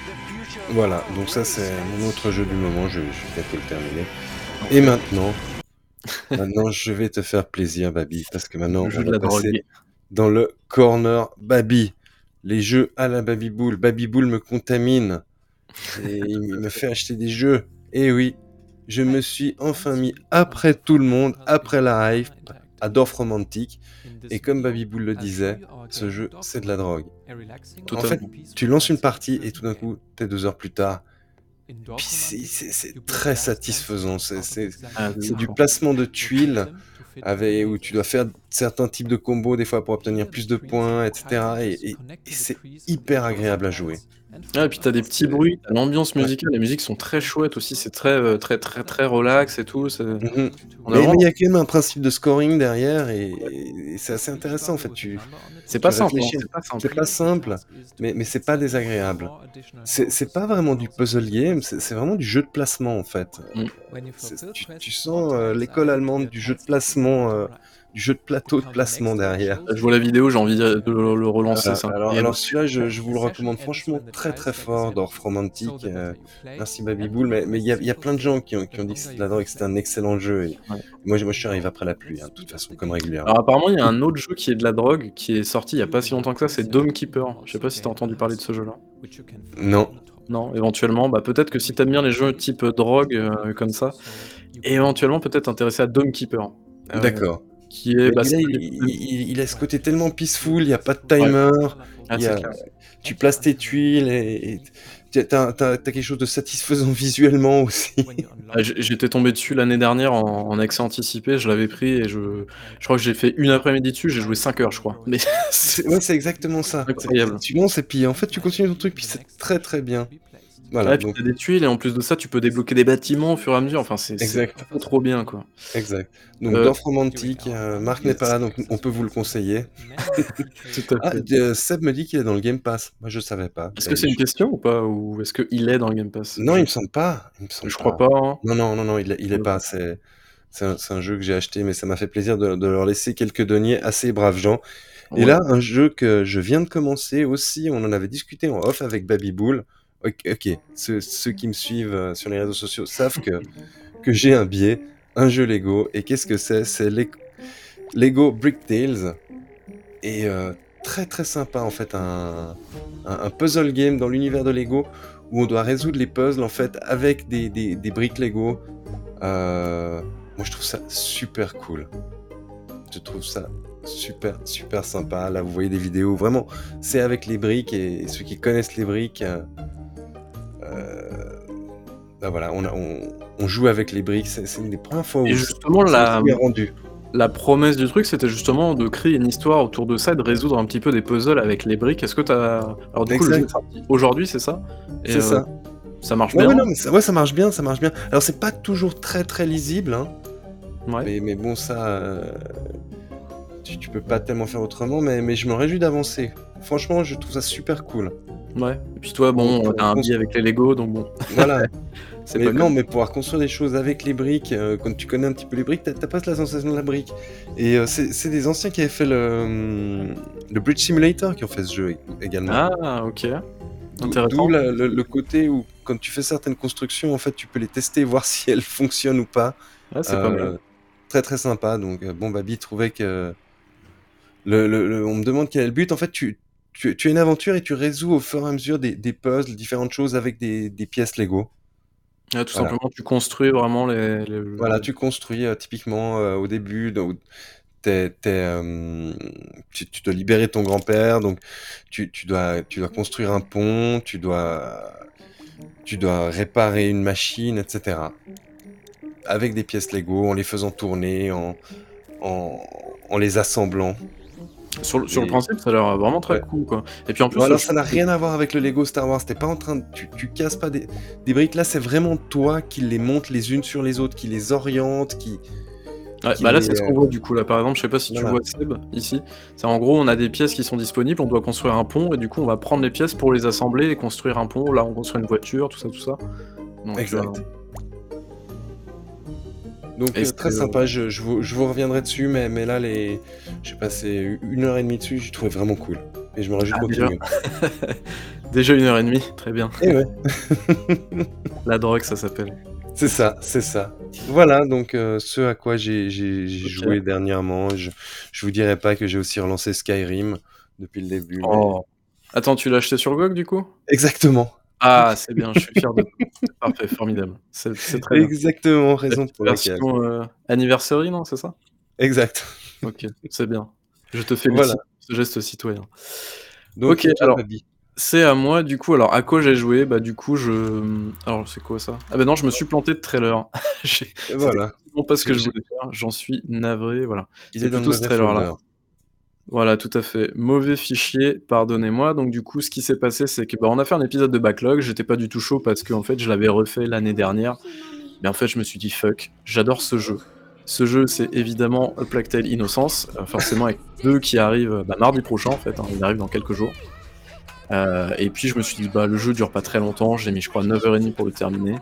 Voilà, donc ça, c'est mon autre jeu du moment, je je vais bientôt le terminer et maintenant maintenant, je vais te faire plaisir, Baby, parce que maintenant, Le on va passer drogue. dans le corner Baby. Les jeux à la Baby Bull. Baby Bull me contamine et il me fait acheter des jeux. Et oui, je me suis enfin mis après tout le monde, après la hype, à Dorf Romantic et comme Baby Bull le disait, ce jeu, c'est de la drogue. En fait, tu lances une partie et tout d'un coup, tu es 2 heures plus tard. Puis c'est très satisfaisant, c'est Ah, du placement de tuiles avec où tu dois faire certains types de combos des fois pour obtenir plus de points et cetera et et et c'est hyper agréable à jouer. Ouais et puis tu as des petits bruits, l'ambiance ouais. musicale, les musiques sont très chouettes aussi, c'est très, heu, très, très, très relax et tout, c'est mh. on a Mais il y a quand même un principe de scoring derrière et et c'est assez intéressant en fait. Tu C'est tu pas simple, hein, c'est pas simple. c'est pas simple, mais mais c'est pas désagréable. C'est pas vraiment du puzzle game, c'est vraiment du jeu de placement en fait. C'est tu tu sens, heu, l'école allemande du jeu de placement, heu, du jeu de plateau de placement derrière. Je vois la vidéo, j'ai envie de le le relancer, Voilà, c'est alors celui-là, je je vous le recommande franchement très, très fort, Dorf Romantic, heu, merci Baby Bull, mais mais il y a il y a plein de gens qui ont qui ont dit que c'était de la drogue, que c'était un excellent jeu et Ouais. moi je moi je suis arrivé après la pluie, hein, de toute façon, comme régulièrement. Alors apparemment, il y a un autre jeu qui est de la drogue, qui est sorti il y a pas si longtemps que ça, c'est Dome Keeper. Je sais pas si tu as entendu parler de ce jeu-là? Non. Non, éventuellement, bah, peut-être que si tu aimes bien les jeux type, drogue, heu, comme ça, éventuellement peut-être t'intéresser à Dome Keeper. D'accord. Qui est bah, là, il il il il a ce côté tellement peaceful, il y a pas de timer, Ah, il y c'est a clair. tu places tes tuiles et et tu as quelque chose de satisfaisant visuellement aussi. Ah, j'étais tombé dessus l'année dernière en en accès anticipé, je l'avais pris et je je crois que j'ai fait une après-midi dessus, j'ai joué 5 heures, je crois. Mais ouais, c'est exactement ça. Incroyable. tu lances et puis en fait, tu continues ton truc, puis c'est très, très bien. Voilà, Ouais, puis donc tu as des tuiles et en plus de ça, tu peux débloquer des bâtiments au fur et à mesure, enfin c'est Exact. trop, trop bien, quoi. Exact. Donc Heu Dorf Romantic, heu, Marc n'est pas là, donc on peut vous le conseiller. Tout à Ah, fait. de Seb me dit qu'il est dans le Game Pass. Moi, je savais pas. Est-ce que c'est une question ou pas? Ou est-ce qu'il est dans le Game Pass? non, il me semble pas, il me semble je crois pas, hein. Non, non, non, non, il est il est Ouais. pas. C'est un jeu que j'ai acheté, mais ça m'a fait plaisir de de leur laisser quelques deniers à ces braves gens. Et Ouais. là, un jeu que je viens de commencer aussi, on en avait discuté en off avec Baby Bull. OK OK, ceux ceux qui me suivent, heu, sur les réseaux sociaux savent que que j'ai un biais, un jeu Lego et qu'est-ce que c'est? C'est Leg Lego Brick Tales et heu, très, très sympa en fait, un un un puzzle game dans l'univers de Lego où on doit résoudre les puzzles en fait avec des des des briques Lego. Euh, moi, je trouve ça super cool. Je trouve ça super, super sympa. Là, vous voyez des vidéos. Vraiment, c'est avec les briques et ceux qui connaissent les briques. euh, euh, bah voilà, on, a- on, on joue avec les briques. C'est une des premières fois où Et justement, la, rendu. la promesse du truc, c'était justement de créer une histoire autour de ça et de résoudre un petit peu des puzzles avec les briques. Est-ce que t'as. Alors, du coup, Exact. aujourd'hui, c'est ça? C'est euh, ça. Ça marche Ouais, bien ouais, non, mais ça, ouais, ça marche bien, ça marche bien. Alors, c'est pas toujours très, très lisible, hein. Ouais. Mais, mais bon, ça, euh, tu, tu peux pas tellement faire autrement, mais, mais je me réjouis d'avancer. Franchement, je trouve ça super cool. Ouais. Et puis toi, bon, t'as un billet avec les Lego, donc bon, Voilà. c'est mais pas non, mais pouvoir construire des choses avec les briques, euh, quand tu connais un petit peu les briques, t'as t'as pas la sensation de la brique. Et euh, c'est c'est des anciens qui avaient fait le, le Bridge Simulator qui ont fait ce jeu également. Ah, ok. D'où- Intéressant. D'où la- le, le côté où, quand tu fais certaines constructions, en fait, tu peux les tester, voir si elles fonctionnent ou pas. Ouais, c'est Euh, pas mal. Très très sympa. Donc euh, bon, Babi trouvait que le, le- le- on me demande quel est le but. En fait, tu, tu, tu as une aventure et tu résous au fur et à mesure des, des puzzles, différentes choses avec des, des pièces Lego. Tout voilà. simplement, tu construis vraiment les. les- Voilà, tu construis euh, typiquement euh, au début. donc, euh, tu, tu dois libérer ton grand-père, donc tu, tu dois, tu dois construire un pont, tu dois, tu dois réparer une machine, etc. Avec des pièces Lego, en les faisant tourner, en, en, en les assemblant. Sur, le- principe, ça a l'air vraiment très Ouais. cool, quoi. Et puis en plus, Voilà, ça n'a rien à voir avec le Lego Star Wars. T'es pas en train de, tu, tu casses pas des, des briques. Là, c'est vraiment toi qui les montes les unes sur les autres, qui les oriente, qui. Ouais, qui bah là, les, c'est ce euh, qu'on voit du coup. Là, par exemple, je sais pas si tu vois Seb ici. C'est en gros, on a des pièces qui sont disponibles, on doit construire un pont, et du coup, on va prendre les pièces pour les assembler et construire un pont. Là, on construit une voiture, tout ça, tout ça. Donc, Exact. euh, Donc euh, c'est, très sympa, je, je vous, je vous reviendrai dessus, mais, mais là, les... j'ai passé une heure et demie dessus, j'ai trouvé vraiment cool. Et je me réjouis de Ah, déjà continuer. déjà une heure et demie, très bien. Et ouais, La drogue, ça s'appelle. c'est ça, c'est ça. Voilà, donc euh, ce à quoi j'ai joué dernièrement. Je, je vous dirai pas que j'ai aussi relancé Skyrim depuis le début. mais- Oh. Attends, tu l'as acheté sur GOG du coup? Exactement, Ah, c'est bien, je suis fier de Parfait, formidable. C'est très bien. exactement, raison pour laquelle. Version euh, anniversary, non, c'est ça? Exact. Ok, c'est bien. Je te félicite Voilà. ce geste citoyen. Donc, Ok, alors- C'est à moi, du coup. Alors, à quoi j'ai joué? Bah, du coup, je. Alors, c'est quoi ça? Ah, bah non, je me suis planté de trailer. Voilà, Non, pas ce que je voulais faire. J'en suis navré, voilà. il est dans ce trailer-là. Voilà, tout à fait. Mauvais fichier, pardonnez-moi. Donc, du coup, ce qui s'est passé, c'est que bah, on a fait un épisode de backlog. J'étais pas du tout chaud parce que en fait, je l'avais refait l'année dernière. Mais en fait, je me suis dit fuck, j'adore ce jeu. Ce jeu, c'est évidemment A Plague Tale Innocence, euh, forcément avec deux qui arrivent bah, mardi prochain en fait. hein, il arrive dans quelques jours. Euh, et puis, je me suis dit bah le jeu dure pas très longtemps. J'ai mis, je crois, 9h30 pour le terminer.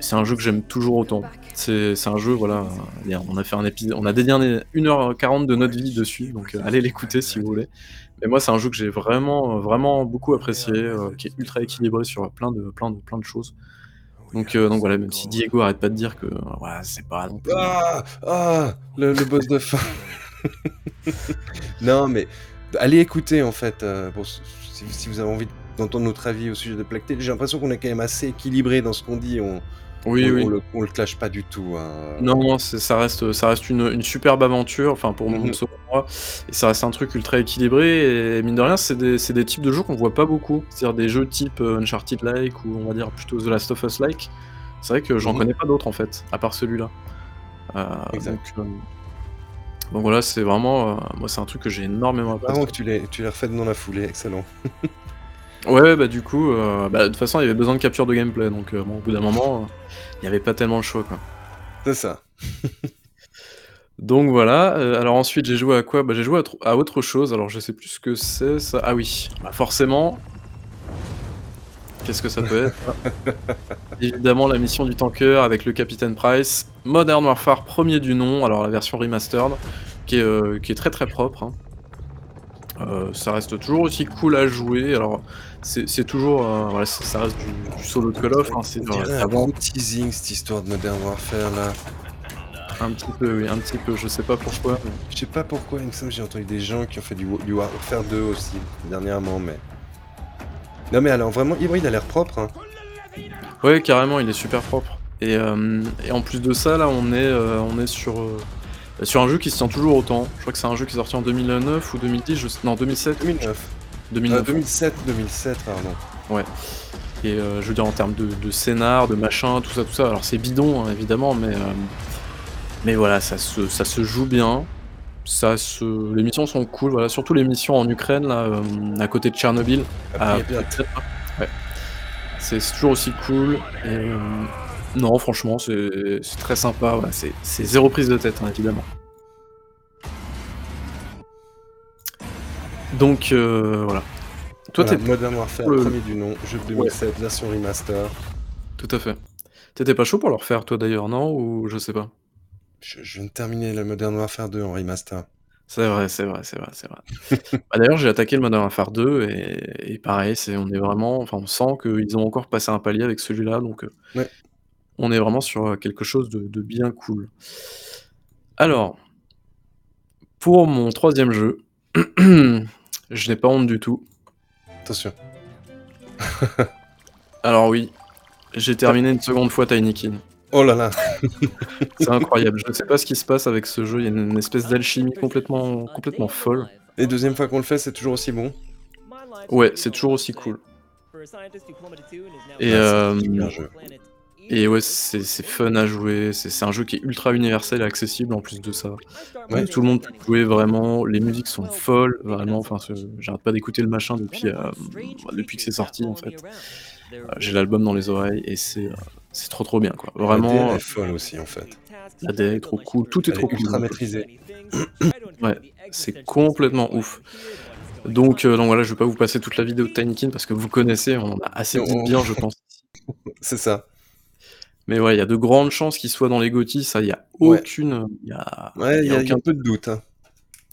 C'est un jeu que j'aime toujours autant. C'est un jeu, voilà. On a fait un épisode, on a dédié un- 1h40 de notre vie dessus, donc euh, allez l'écouter si vous voulez. Mais moi, c'est un jeu que j'ai vraiment, vraiment beaucoup apprécié, euh, qui est ultra équilibré sur plein de, plein de, plein de choses. Donc, euh, donc voilà, même si Diego arrête pas de dire que voilà, c'est pas non plus. Ah, ah, le, boss de fin. non, mais allez écouter en fait, si, vous avez envie d'entendre notre avis au sujet de Plague Tale. J'ai l'impression qu'on est quand même assez équilibré dans ce qu'on dit. Oui, on, oui. on le, on le clash pas du tout. hein. Non, non, ça reste, ça reste une, une superbe aventure, enfin pour Mhm. moi, et ça reste un truc ultra équilibré, et mine de rien, c'est des, des types de jeux qu'on voit pas beaucoup, c'est-à-dire des jeux type euh, Uncharted-like, ou on va dire plutôt The Last of Us-like, c'est vrai que j'en Mhm. connais pas d'autres en fait, à part celui-là. Euh, Exact. Donc, euh, donc voilà, c'est vraiment, euh, moi c'est un truc que j'ai énormément apprécié. Vraiment que tu l'aies refait dans la foulée, excellent. Ouais, bah du coup, euh, bah, de toute façon, il y avait besoin de capture de gameplay, donc euh, bon, au bout d'un moment, il n'y avait pas tellement le choix, quoi. C'est ça. Donc voilà, euh, alors ensuite j'ai joué à quoi? Bah j'ai joué à, tr- à autre chose, alors je sais plus ce que c'est ça. Ah oui, bah forcément. Qu'est-ce que ça peut être? Évidemment la mission du tanker avec le Capitaine Price. Modern Warfare premier du nom, alors la version remastered, qui est, qui est très très propre. hein. Ça reste toujours aussi cool à jouer, alors c'est toujours, euh, voilà, ça reste du, du solo de Call of, hein, c'est un gros teasing cette histoire de Modern Warfare là. un petit peu, oui, un petit peu, je sais pas pourquoi. mais- Je sais pas pourquoi, il me semble que j'ai entendu des gens qui ont fait du, du Warfare 2 aussi dernièrement, mais. Non mais alors vraiment, il, a l'air propre. Hein. Ouais, carrément, il est super propre. Et, euh, et en plus de ça, là, on est, euh, on est sur, euh, sur un jeu qui se tient toujours autant. Je crois que c'est un jeu qui est sorti en 2009 ou 2010, je non 2007. 2009. 2009. Euh, 2007, 2007, pardon. Ouais. Et euh, je veux dire en termes de, de scénar, de machin, tout ça, tout ça. Alors c'est bidon hein, évidemment, mais euh, mais voilà, ça se, ça se joue bien. Ça se, les missions sont cool. Voilà, surtout les missions en Ukraine là, euh, à côté de Tchernobyl. à- Après, il y a bien- Ouais. C'est toujours aussi cool. Et, euh, non, franchement, c'est très sympa. voilà, c'est c'est zéro prise de tête, hein, évidemment. Donc euh, voilà. Toi, Voilà, t'es Modern Warfare, le- premier du nom, jeu de 2007, version remaster. Tout à fait. T'étais pas chaud pour le refaire, toi d'ailleurs, non? Ou je sais pas? Je, je viens de terminer le Modern Warfare 2 en remaster. C'est vrai, c'est vrai, c'est vrai, c'est vrai. Bah, d'ailleurs, j'ai attaqué le Modern Warfare 2 et, et pareil, c'est, on est vraiment, enfin, on sent qu'ils ont encore passé un palier avec celui-là, donc euh, Ouais. on est vraiment sur euh, quelque chose de, de bien cool. Alors, pour mon troisième jeu, je n'ai pas honte du tout. Attention. Alors oui, j'ai terminé une seconde fois Tinykin. Oh là là, C'est incroyable. Je ne sais pas ce qui se passe avec ce jeu. Il y a une, espèce d'alchimie complètement, complètement folle. et deuxième fois qu'on le fait, c'est toujours aussi bon. Ouais, c'est toujours aussi cool. Et, Ouais, euh, et ouais, c'est fun à jouer. C'est un jeu qui est ultra universel et accessible en plus de ça. Ouais. Tout le monde peut jouer vraiment. Les musiques sont folles, vraiment. Enfin, j'arrête pas d'écouter le machin depuis, euh, depuis que c'est sorti en fait. Euh, J'ai l'album dans les oreilles et c'est euh, c'est trop trop bien quoi. La Vraiment, DA est folle aussi en fait. la DA est trop cool. Tout est Elle trop est ultra cool. maîtrisée. Ouais, c'est complètement ouf. Donc, donc voilà, je vais pas vous passer toute la vidéo de Tinykin parce que vous connaissez, on a assez dit bien, je pense. C'est ça. Mais ouais, il y a de grandes chances qu'il soit dans les GOTY, ça, il y a aucune, il y a, Ouais, a- y a aucun, peu de doute. hein.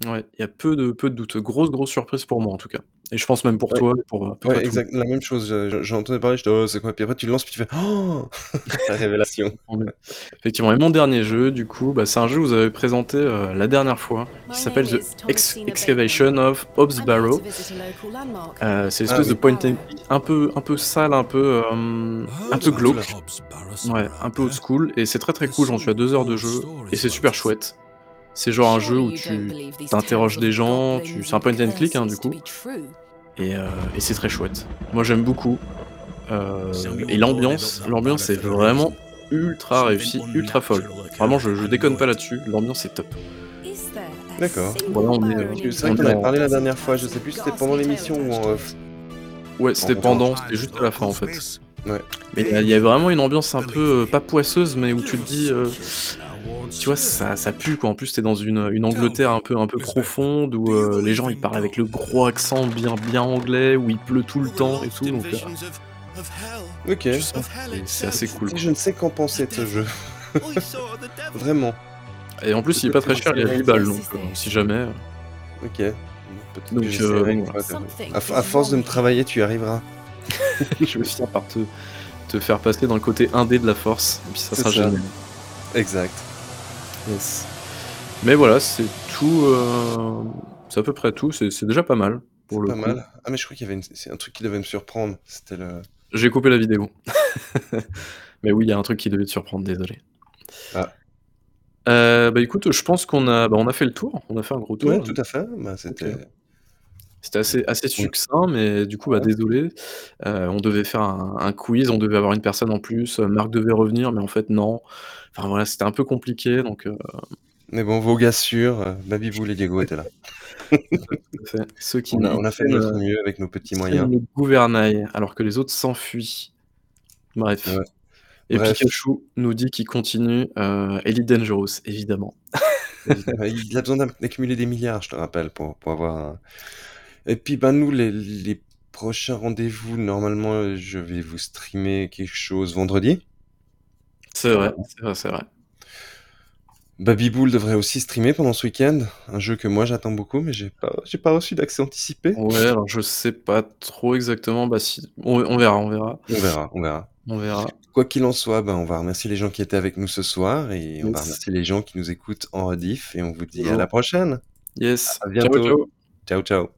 ouais, il y a peu de, peu de doutes. Grosse, grosse surprise pour moi en tout cas. Et je pense même pour Ouais. toi, pour à peu Ouais, exact. La même chose. J'en entendais parler, je dis, oh, c'est quoi Puis après, tu le lances, puis tu fais, oh La révélation. Effectivement. Et mon dernier jeu, du coup, bah, c'est un jeu que vous avez présenté euh, la dernière fois, qui s'appelle The Ex- Excavation of Hobbs Barrow. Euh, c'est l'espèce Ah de oui. point and click un peu, un peu sale, un peu, euh, un peu glauque. Ouais, un peu old school, et c'est très très cool, j'en suis à deux heures de jeu, et c'est super chouette. C'est genre un jeu où tu t'interroges des gens, tu... c'est un point and click hein, du coup, et, euh, et c'est très chouette. Moi j'aime beaucoup. Euh, et l'ambiance, l'ambiance est vraiment ultra réussie, ultra folle. Vraiment, je, je déconne pas là-dessus, l'ambiance est top. D'accord. Voilà, on est, euh, C'est vrai qu'on avait parlé la dernière fois, je sais plus si c'était pendant l'émission ou en off. Ouais, c'était En pendant, c'était juste à la fin en fait. Ouais. Mais il y a- il y a vraiment une ambiance un peu, euh, pas poisseuse, mais où tu te dis, euh, tu vois, ça, ça pue quoi. En plus, t'es dans une, une Angleterre un peu, un peu profonde où euh, les gens ils parlent avec le gros accent bien, bien anglais, où il pleut tout le temps et tout. Donc, euh, Ok. c'est- assez cool. Je ne sais qu'en penser de ce jeu. Vraiment. Et en plus, il est pas très cher, il y a 10 balles, donc euh, si jamais. Ok. Peut-être que Donc, euh, À, à force de me travailler, tu y arriveras. je vais finir par te, te faire passer dans le côté indé de la force, et puis ça sera ça. génial. Exact. Yes. Mais voilà, c'est tout. euh, C'est à peu près tout. C'est c'est déjà pas mal pour le Pas coup. mal. Ah, mais je crois qu'il y avait une- c'est un truc qui devait me surprendre. C'était le. J'ai coupé la vidéo. Mais oui, il y a un truc qui devait te surprendre. Désolé. Ah. Euh, bah écoute, je pense qu'on a, bah, on a fait le tour. On a fait un gros tour. Ouais, tout à fait. Bah, c'était. Assez, assez succinct, mais du coup, bah, désolé. Euh, on devait faire un, un quiz, on devait avoir une personne en plus. euh, Marc devait revenir, mais en fait, non. Enfin voilà, c'était un peu compliqué, donc euh, Mais bon, vos gars sûrs, euh, Babiboul et Diego étaient là. fait, ceux qui On a, on a fait notre euh, mieux avec nos petits moyens. le gouvernail, alors que les autres s'enfuient. Bref. Ouais. Et Bref. Pikachu nous dit qu'il continue euh, Elite Dangerous, évidemment. Il a besoin d'accumuler des milliards, je te rappelle, pour, pour avoir. Et puis, ben, nous, les, les prochains rendez-vous, normalement, je vais vous streamer quelque chose vendredi. C'est vrai, c'est vrai, c'est vrai. Babyboul devrait aussi streamer pendant ce week-end. Un jeu que moi, j'attends beaucoup, mais j'ai pas, j'ai pas reçu d'accès anticipé. Ouais, alors je sais pas trop exactement. Bah si, on, on verra, on verra, On verra, on verra. on verra. Quoi qu'il en soit, ben, on va remercier les gens qui étaient avec nous ce soir et on va remercier les gens qui nous écoutent en rediff et on vous dit à la prochaine. Yes. À Ciao, bientôt. ciao. Ciao, ciao.